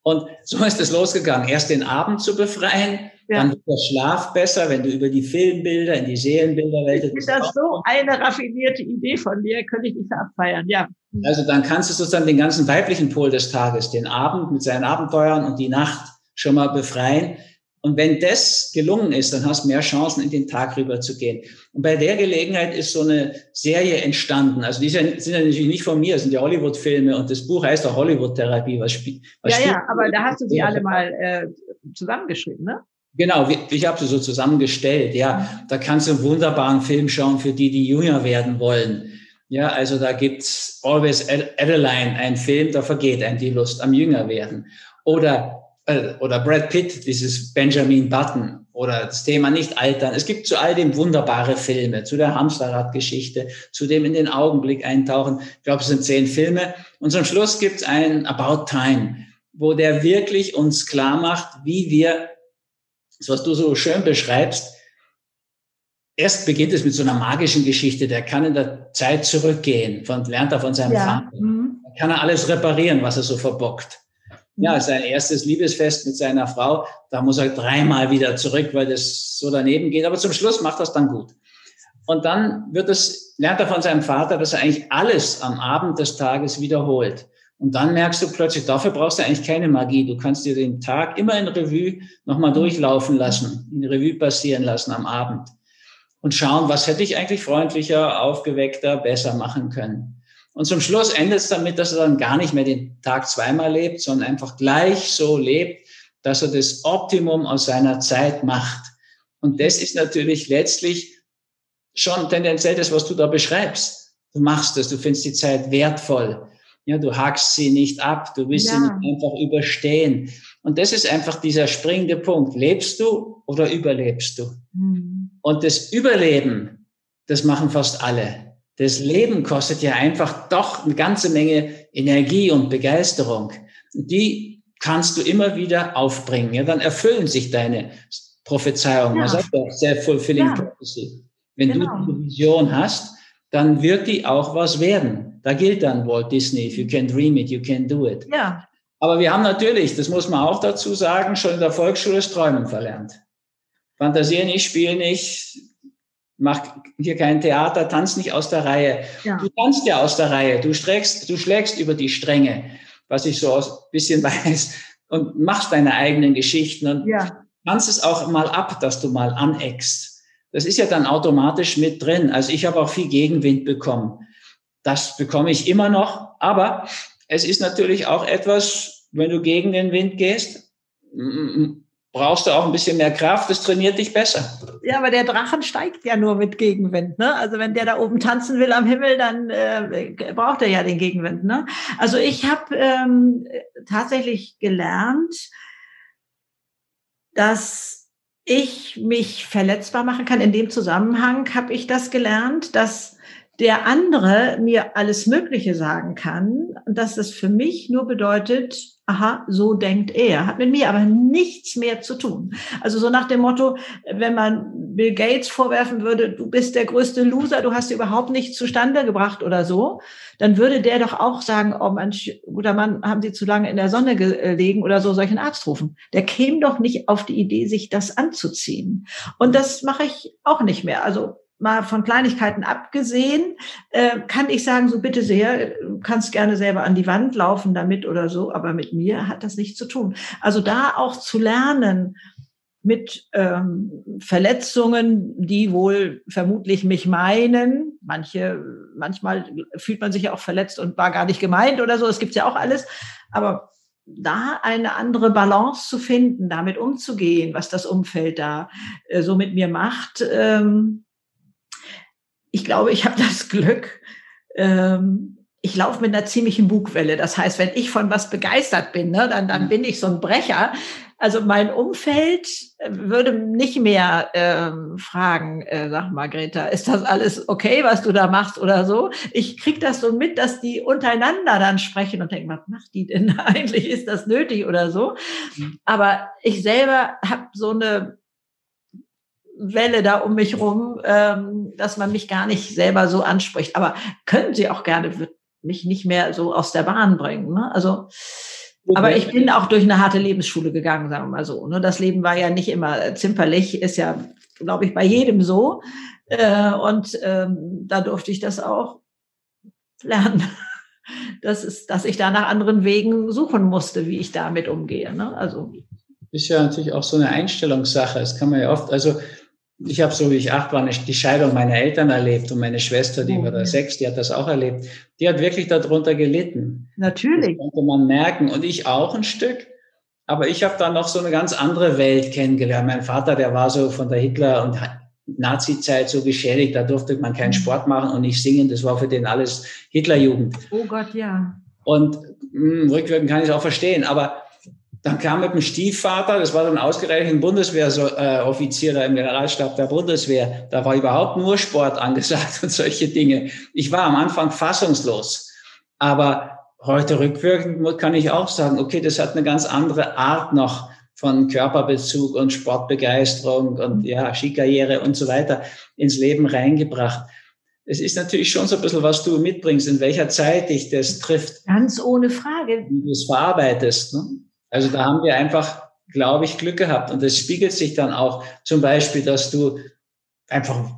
Und so ist es losgegangen. Erst den Abend zu befreien, ja. dann wird der Schlaf besser, wenn du über die Filmbilder in die Seelenbilderwelt. Finde das so eine raffinierte Idee von dir, könnte ich nicht abfeiern, ja. Also dann kannst du sozusagen den ganzen weiblichen Pol des Tages, den Abend mit seinen Abenteuern und die Nacht schon mal befreien. Und wenn das gelungen ist, dann hast du mehr Chancen, in den Tag rüber zu gehen. Und bei der Gelegenheit ist so eine Serie entstanden. Also die sind ja natürlich nicht von mir, das sind ja Hollywood-Filme und das Buch heißt auch Hollywood-Therapie. Was, spielt? ja, ja, aber da hast du sie alle mal äh, zusammengeschrieben, ne? Genau, ich habe sie so zusammengestellt. Ja, da kannst du einen wunderbaren Film schauen für die, die jünger werden wollen. Ja, also da gibt's Always Adeline, ein Film, da vergeht einem die Lust am jünger werden. Oder äh, oder Brad Pitt, dieses Benjamin Button oder das Thema nicht altern. Es gibt zu all dem wunderbare Filme, zu der Hamsterrad-Geschichte, zu dem in den Augenblick eintauchen. Ich glaube, es sind zehn Filme. Und zum Schluss gibt es einen About Time, wo der wirklich uns klar macht, wie wir, das was du so schön beschreibst, erst beginnt es mit so einer magischen Geschichte, der kann in der Zeit zurückgehen, von, lernt er von seinem ja. Vater. Mhm. Kann er alles reparieren, was er so verbockt ja, sein erstes Liebesfest mit seiner Frau, da muss er dreimal wieder zurück, weil das so daneben geht. Aber zum Schluss macht das dann gut. Und dann wird es, lernt er von seinem Vater, dass er eigentlich alles am Abend des Tages wiederholt. Und dann merkst du plötzlich, dafür brauchst du eigentlich keine Magie. Du kannst dir den Tag immer in Revue nochmal durchlaufen lassen, in Revue passieren lassen am Abend. Und schauen, was hätte ich eigentlich freundlicher, aufgeweckter, besser machen können. Und zum Schluss endet es damit, dass er dann gar nicht mehr den Tag zweimal lebt, sondern einfach gleich so lebt, dass er das Optimum aus seiner Zeit macht. Und das ist natürlich letztlich schon tendenziell das, was du da beschreibst. Du machst es, du findest die Zeit wertvoll. Ja, du hakst sie nicht ab, du willst ja. sie nicht einfach überstehen. Und das ist einfach dieser springende Punkt. Lebst du oder überlebst du? Mhm. Und das Überleben, das machen fast alle das Leben kostet ja einfach doch eine ganze Menge Energie und Begeisterung. Die kannst du immer wieder aufbringen. Ja, dann erfüllen sich deine Prophezeiungen. Ja. Man sagt ja self-fulfilling ja. prophecy. Wenn genau. du eine Vision hast, dann wird die auch was werden. Da gilt dann Walt Disney, if you can dream it, you can do it. Ja. Aber wir haben natürlich, das muss man auch dazu sagen, schon in der Volksschule das Träumen verlernt. Fantasieren nicht, spielen nicht, mach hier kein Theater, tanz nicht aus der Reihe. Ja. Du tanzt ja aus der Reihe, du schlägst, du schlägst über die Stränge, was ich so ein bisschen weiß, und machst deine eigenen Geschichten und ja. tanzt es auch mal ab, dass du mal aneckst. Das ist ja dann automatisch mit drin. Also ich habe auch viel Gegenwind bekommen. Das bekomme ich immer noch, aber es ist natürlich auch etwas, wenn du gegen den Wind gehst, brauchst du auch ein bisschen mehr Kraft, das trainiert dich besser. Ja, aber der Drachen steigt ja nur mit Gegenwind. Ne? Also wenn der da oben tanzen will am Himmel, dann äh, braucht er ja den Gegenwind. Ne? Also ich habe ähm, tatsächlich gelernt, dass ich mich verletzbar machen kann. In dem Zusammenhang habe ich das gelernt, dass der andere mir alles Mögliche sagen kann dass das für mich nur bedeutet, aha, so denkt er, hat mit mir aber nichts mehr zu tun. Also so nach dem Motto, wenn man Bill Gates vorwerfen würde, du bist der größte Loser, du hast überhaupt nichts zustande gebracht oder so, dann würde der doch auch sagen, oh Mensch, guter Mann, haben Sie zu lange in der Sonne gelegen oder so, solchen Arzt rufen. Der käme doch nicht auf die Idee, sich das anzuziehen. Und das mache ich auch nicht mehr. Also mal von Kleinigkeiten abgesehen, äh, kann ich sagen, so bitte sehr, kannst gerne selber an die Wand laufen damit oder so, aber mit mir hat das nichts zu tun. Also da auch zu lernen, mit ähm, Verletzungen, die wohl vermutlich mich meinen. Manche, manchmal fühlt man sich ja auch verletzt und war gar nicht gemeint oder so. Es gibt ja auch alles. Aber da eine andere Balance zu finden, damit umzugehen, was das Umfeld da äh, so mit mir macht, ähm, ich glaube, ich habe das Glück, ähm, ich laufe mit einer ziemlichen Bugwelle. Das heißt, wenn ich von was begeistert bin, ne, dann, dann bin ich so ein Brecher. Also mein Umfeld würde nicht mehr ähm, fragen, äh, sag mal, Greta, ist das alles okay, was du da machst oder so? Ich krieg das so mit, dass die untereinander dann sprechen und denken, was macht die denn eigentlich? Ist das nötig oder so? Mhm. Aber ich selber habe so eine Welle da um mich rum, ähm, dass man mich gar nicht selber so anspricht. Aber können Sie auch gerne, wird mich nicht mehr so aus der Bahn bringen. Ne? Also, aber ich bin auch durch eine harte Lebensschule gegangen, sagen wir mal so. Ne? Das Leben war ja nicht immer zimperlich, ist ja, glaube ich, bei jedem so. Äh, und ähm, da durfte ich das auch lernen. Das ist, dass ich da nach anderen Wegen suchen musste, wie ich damit umgehe. Ne? Also ist ja natürlich auch so eine Einstellungssache. Das kann man ja oft, also ich habe so wie ich acht war, die Scheidung meiner Eltern erlebt und meine Schwester, die oh, war da sechs, die hat das auch erlebt. Die hat wirklich darunter gelitten. Natürlich. Das konnte man merken und ich auch ein Stück. Aber ich habe da noch so eine ganz andere Welt kennengelernt. Mein Vater, der war so von der Hitler- und Nazi-Zeit so geschädigt, da durfte man keinen mhm. Sport machen und nicht singen. Das war für den alles Hitlerjugend. Oh Gott, ja. Und mh, hm, rückwirkend kann ich es auch verstehen. Aber dann kam mit dem Stiefvater, das war dann ausgerechnet ein Bundeswehroffizier da im Generalstab der Bundeswehr. Da war überhaupt nur Sport angesagt und solche Dinge. Ich war am Anfang fassungslos. Aber heute rückwirkend kann ich auch sagen, okay, das hat eine ganz andere Art noch von Körperbezug und Sportbegeisterung und ja, Skikarriere und so weiter ins Leben reingebracht. Es ist natürlich schon so ein bisschen, was du mitbringst, in welcher Zeit dich das trifft. Ganz ohne Frage. Wie du es verarbeitest. Ne? Also da haben wir einfach, glaube ich, Glück gehabt. Und das spiegelt sich dann auch zum Beispiel, dass du einfach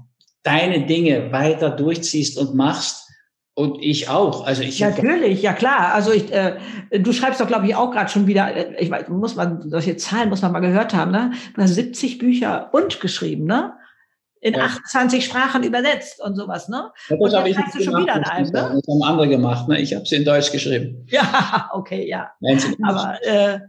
deine Dinge weiter durchziehst und machst. Und ich auch. Also ich natürlich, ja klar. Also ich, äh, du schreibst doch, glaube ich, auch gerade schon wieder. Äh, ich weiß, muss man solche Zahlen muss man mal gehört haben. Ne, du hast 70 Bücher und geschrieben, ne? In ja. 28 Sprachen übersetzt und sowas, ne? Ja, das habe ich gemacht, schon wieder an einem, ne? Das haben andere gemacht, ne? Ich habe sie in Deutsch geschrieben. Ja, okay, ja. Aber äh,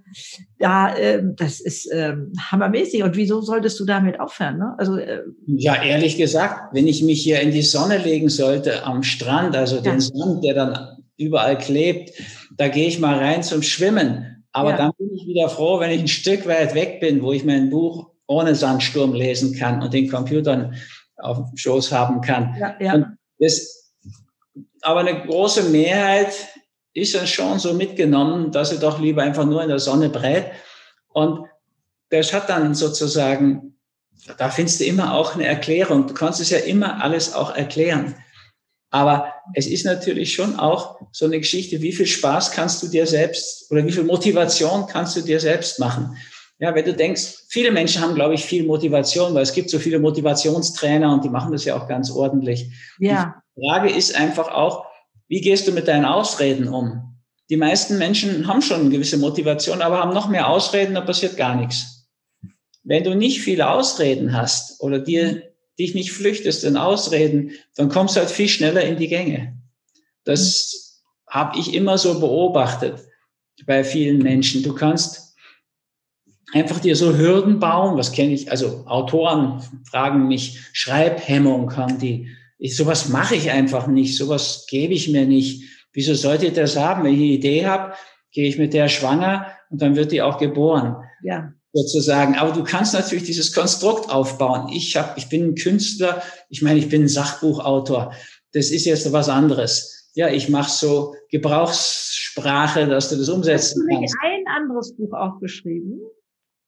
ja, äh, das ist äh, hammermäßig. Und wieso solltest du damit aufhören? Ne? Also äh, ja, ehrlich gesagt, wenn ich mich hier in die Sonne legen sollte am Strand, also ja. den Sand, der dann überall klebt, da gehe ich mal rein zum Schwimmen. Aber dann bin ich wieder froh, wenn ich ein Stück weit weg bin, wo ich mein Buch ohne Sandsturm lesen kann und den Computern auf dem Schoß haben kann. Ja, ja. Das, aber eine große Mehrheit ist dann schon so mitgenommen, dass sie doch lieber einfach nur in der Sonne brät. Und das hat dann sozusagen, da findest du immer auch eine Erklärung. Du kannst es ja immer alles auch erklären. Aber es ist natürlich schon auch so eine Geschichte, wie viel Spaß kannst du dir selbst oder wie viel Motivation kannst du dir selbst machen? Ja, wenn du denkst, viele Menschen haben, glaube ich, viel Motivation, weil es gibt so viele Motivationstrainer und die machen das ja auch ganz ordentlich. Ja. Die Frage ist einfach auch, wie gehst du mit deinen Ausreden um? Die meisten Menschen haben schon eine gewisse Motivation, aber haben noch mehr Ausreden, da passiert gar nichts. Wenn du nicht viele Ausreden hast oder dir, dich nicht flüchtest in Ausreden, dann kommst du halt viel schneller in die Gänge. Das habe ich immer so beobachtet bei vielen Menschen. Du kannst einfach dir so Hürden bauen, was kenne ich, also Autoren fragen mich, Schreibhemmung haben die. Ich, sowas mache ich einfach nicht, sowas gebe ich mir nicht. Wieso sollte ich das haben? Wenn ich eine Idee habe, gehe ich mit der schwanger und dann wird die auch geboren. Ja. Sozusagen. Aber du kannst natürlich dieses Konstrukt aufbauen. Ich habe, ich bin ein Künstler, ich meine, ich bin ein Sachbuchautor. Das ist jetzt was anderes. Ja, ich mache so Gebrauchssprache, dass du das umsetzen kannst. Hast du nicht ein anderes Buch auch geschrieben?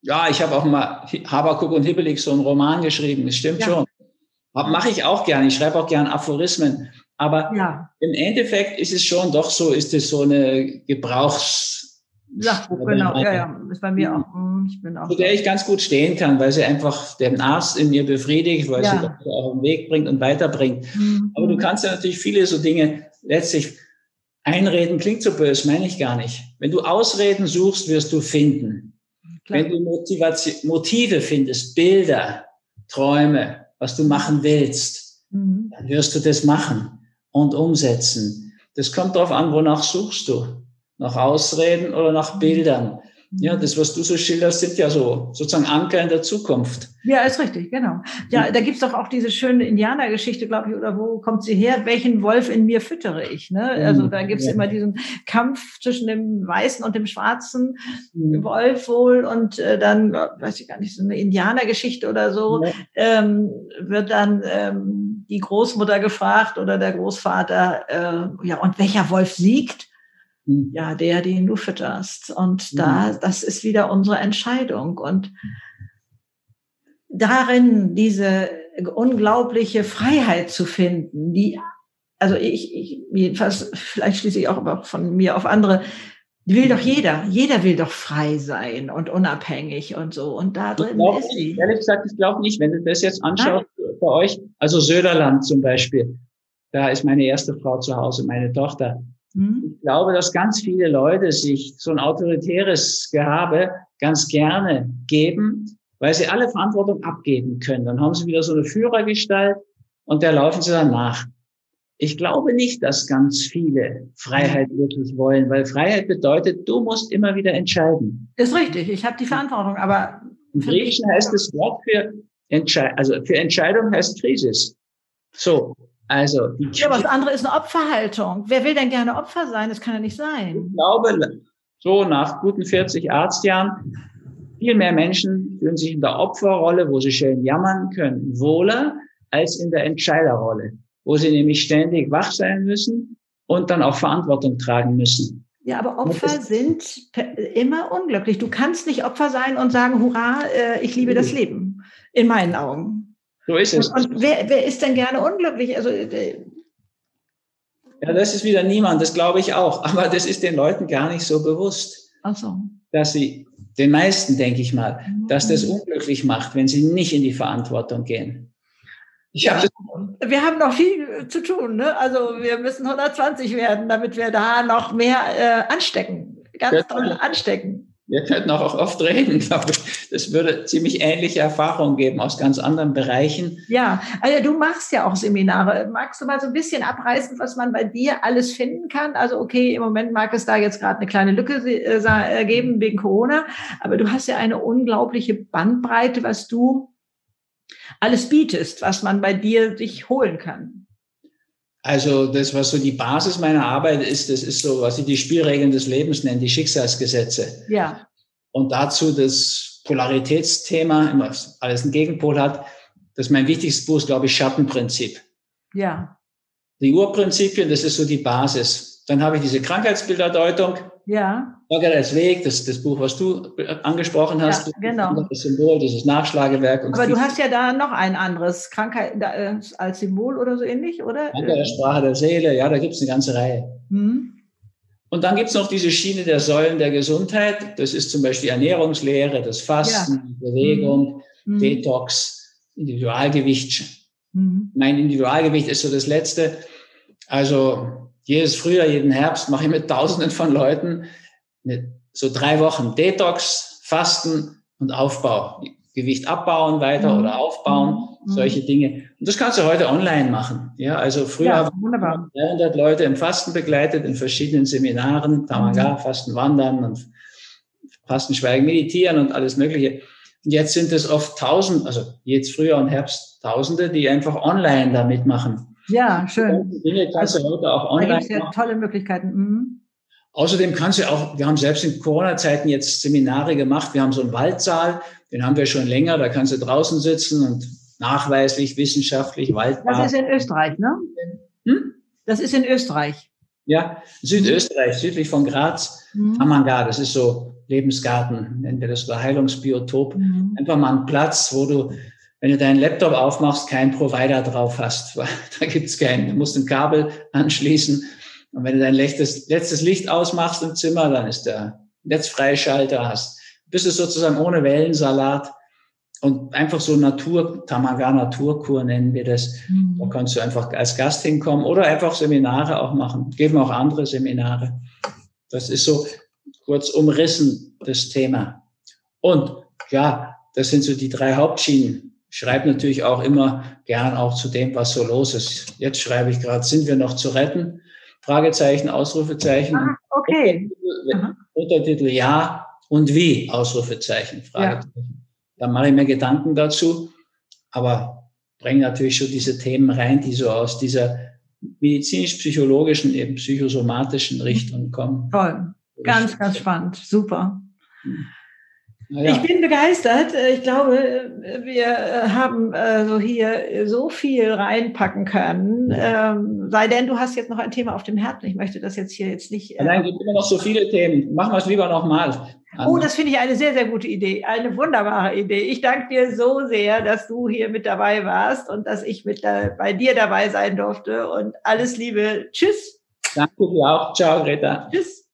Ja, ich habe auch mal Habakuk und Hibbelig so einen Roman geschrieben. Das stimmt ja. schon. Mache ich auch gerne. Ich schreibe auch gerne Aphorismen. Aber ja. im Endeffekt ist es schon doch so, ist es so eine Gebrauchs Sachbuch, genau, ja, ja, ist bei mir auch. Hm, ich bin auch zu der ich ganz gut stehen kann, weil sie einfach den Arzt in mir befriedigt, weil ja. sie das auf den Weg bringt und weiterbringt. Mhm. Aber du kannst ja natürlich viele so Dinge letztlich einreden, klingt so böse, meine ich gar nicht. Wenn du Ausreden suchst, wirst du finden. Klar. Wenn du Motivation, Motive findest, Bilder, Träume, was du machen willst, mhm. dann wirst du das machen und umsetzen. Das kommt darauf an, wonach suchst du. Nach Ausreden oder nach Bildern. Ja, das, was du so schilderst, sind ja so sozusagen Anker in der Zukunft. Ja, ist richtig, genau. Ja, da gibt's doch auch diese schöne Indianergeschichte, glaube ich, oder wo kommt sie her? Welchen Wolf in mir füttere ich? Ne? Also da gibt's ja. immer diesen Kampf zwischen dem weißen und dem schwarzen mhm. Wolf wohl und äh, dann, weiß ich gar nicht, so eine Indianergeschichte oder so, ja. ähm, wird dann ähm, die Großmutter gefragt oder der Großvater, äh, ja, und welcher Wolf siegt? Hm. ja, der, den du fütterst. Und mhm. da, das ist wieder unsere Entscheidung. Und darin diese unglaubliche Freiheit zu finden, die, also ich, ich jedenfalls, vielleicht schließe ich auch von mir auf andere, will doch jeder. Jeder will doch frei sein und unabhängig und so. Und da drin ist sie. Ehrlich gesagt, ich glaube nicht, wenn du das jetzt anschaust Nein. bei euch, also Söderland zum Beispiel, da ist meine erste Frau zu Hause, meine Tochter. Mhm. Ich glaube, dass ganz viele Leute sich so ein autoritäres Gehabe ganz gerne geben, weil sie alle Verantwortung abgeben können. Dann haben sie wieder so eine Führergestalt und der laufen sie dann nach. Ich glaube nicht, dass ganz viele Freiheit wirklich wollen, weil Freiheit bedeutet, du musst immer wieder entscheiden. Ist richtig, ich habe die Verantwortung, aber im Griechischen heißt das Wort für Entscheidung, also für Entscheidung heißt Krisis. So, also, die ja, aber das andere ist eine Opferhaltung. Wer will denn gerne Opfer sein? Das kann ja nicht sein. Ich glaube, so nach guten 40 Arztjahren, viel mehr Menschen fühlen sich in der Opferrolle, wo sie schön jammern können, wohler als in der Entscheiderrolle, wo sie nämlich ständig wach sein müssen und dann auch Verantwortung tragen müssen. Ja, aber Opfer sind immer unglücklich. Du kannst nicht Opfer sein und sagen, hurra, äh, ich liebe das Leben. In meinen Augen. So ist es. Und, und wer, wer ist denn gerne unglücklich? Also, äh, ja, das ist wieder niemand, das glaube ich auch. Aber das ist den Leuten gar nicht so bewusst. Ach so. Dass sie, den meisten denke ich mal, dass das mhm. unglücklich macht, wenn sie nicht in die Verantwortung gehen. Ich hab ja, wir haben noch viel zu tun. Ne? Also wir müssen 120 werden, damit wir da noch mehr äh, anstecken. Ganz toll anstecken. Wir könnten auch oft reden, glaube ich. Das würde ziemlich ähnliche Erfahrungen geben aus ganz anderen Bereichen. Ja, also du machst ja auch Seminare. Magst du mal so ein bisschen abreißen, was man bei dir alles finden kann? Also okay, im Moment mag es da jetzt gerade eine kleine Lücke äh, äh, geben wegen Corona, aber du hast ja eine unglaubliche Bandbreite, was du alles bietest, was man bei dir sich holen kann. Also das, was so die Basis meiner Arbeit ist, das ist so, was ich die Spielregeln des Lebens nenne, die Schicksalsgesetze. Ja. Und dazu das Polaritätsthema, immer alles einen Gegenpol hat. Das ist mein wichtigstes Buch, glaube ich, Schattenprinzip. Ja. Die Urprinzipien, das ist so die Basis. Dann habe ich diese Krankheitsbilderdeutung. Ja. Margaret's Weg, das, das Buch, was du angesprochen hast. Ja, genau. Das Symbol, dieses Nachschlagewerk. Aber du hast ja da noch ein anderes, Krankheit äh, als Symbol oder so ähnlich, oder? Krankheit der Sprache der Seele, ja, da gibt es eine ganze Reihe. Mhm. Und dann gibt es noch diese Schiene der Säulen der Gesundheit. Das ist zum Beispiel Ernährungslehre, das Fasten, ja. Bewegung, mhm. Detox, Individualgewicht. Mhm. Mein Individualgewicht ist so das Letzte. Also jedes Frühjahr, jeden Herbst mache ich mit Tausenden von Leuten so drei Wochen Detox, Fasten und Aufbau. Gewicht abbauen weiter mhm. oder aufbauen, mhm. solche Dinge. Und das kannst du heute online machen. Ja, also früher ja, haben 300 Leute im Fasten begleitet in verschiedenen Seminaren, Tamaga, mhm. Fasten, Wandern und Fastenschweigen, Meditieren und alles Mögliche. Und jetzt sind es oft tausend, also jetzt Frühjahr und Herbst Tausende, die einfach online da mitmachen. Ja, schön. Dinge kannst du heute auch online. Da gibt es ja tolle Möglichkeiten. Mhm. Außerdem kannst du auch, wir haben selbst in Corona-Zeiten jetzt Seminare gemacht. Wir haben so einen Waldsaal, den haben wir schon länger. Da kannst du draußen sitzen und nachweislich, wissenschaftlich, waldbar. Das ist in Österreich, ne? Hm? Das ist in Österreich. Ja, Südösterreich, südlich von Graz, mhm. Amanga, das ist so Lebensgarten, nennen wir das, oder Heilungsbiotop. Mhm. Einfach mal ein Platz, wo du, wenn du deinen Laptop aufmachst, keinen Provider drauf hast. Da gibt's keinen. Du musst ein Kabel anschließen. Und wenn du dein letztes, letztes Licht ausmachst im Zimmer, dann ist der Netzfreischalter, hast, bist du sozusagen ohne Wellensalat und einfach so Natur, Tamaga Naturkur nennen wir das. Mhm. Da kannst du einfach als Gast hinkommen oder einfach Seminare auch machen. Geben auch andere Seminare. Das ist so kurz umrissen, das Thema. Und ja, das sind so die drei Hauptschienen. Ich schreibe natürlich auch immer gern auch zu dem, was so los ist. Jetzt schreibe ich gerade, sind wir noch zu retten? Fragezeichen, Ausrufezeichen. Ah, okay. Untertitel, Untertitel ja und wie? Ausrufezeichen, Fragezeichen. Ja. Dann mache ich mir Gedanken dazu, aber bringe natürlich schon diese Themen rein, die so aus dieser medizinisch-psychologischen, eben psychosomatischen Richtung kommen. Toll. Ganz, ganz spannend. Super. Hm. Ja. Ich bin begeistert. Ich glaube, wir haben äh, so hier so viel reinpacken können. Ähm, sei denn, du hast jetzt noch ein Thema auf dem Herzen. Ich möchte das jetzt hier jetzt nicht. Äh Nein, es gibt immer noch so viele Themen. Machen wir es lieber nochmal. Oh, das finde ich eine sehr, sehr gute Idee. Eine wunderbare Idee. Ich danke dir so sehr, dass du hier mit dabei warst und dass ich mit da, bei dir dabei sein durfte. Und alles Liebe. Tschüss. Danke dir auch. Ciao, Greta. Tschüss.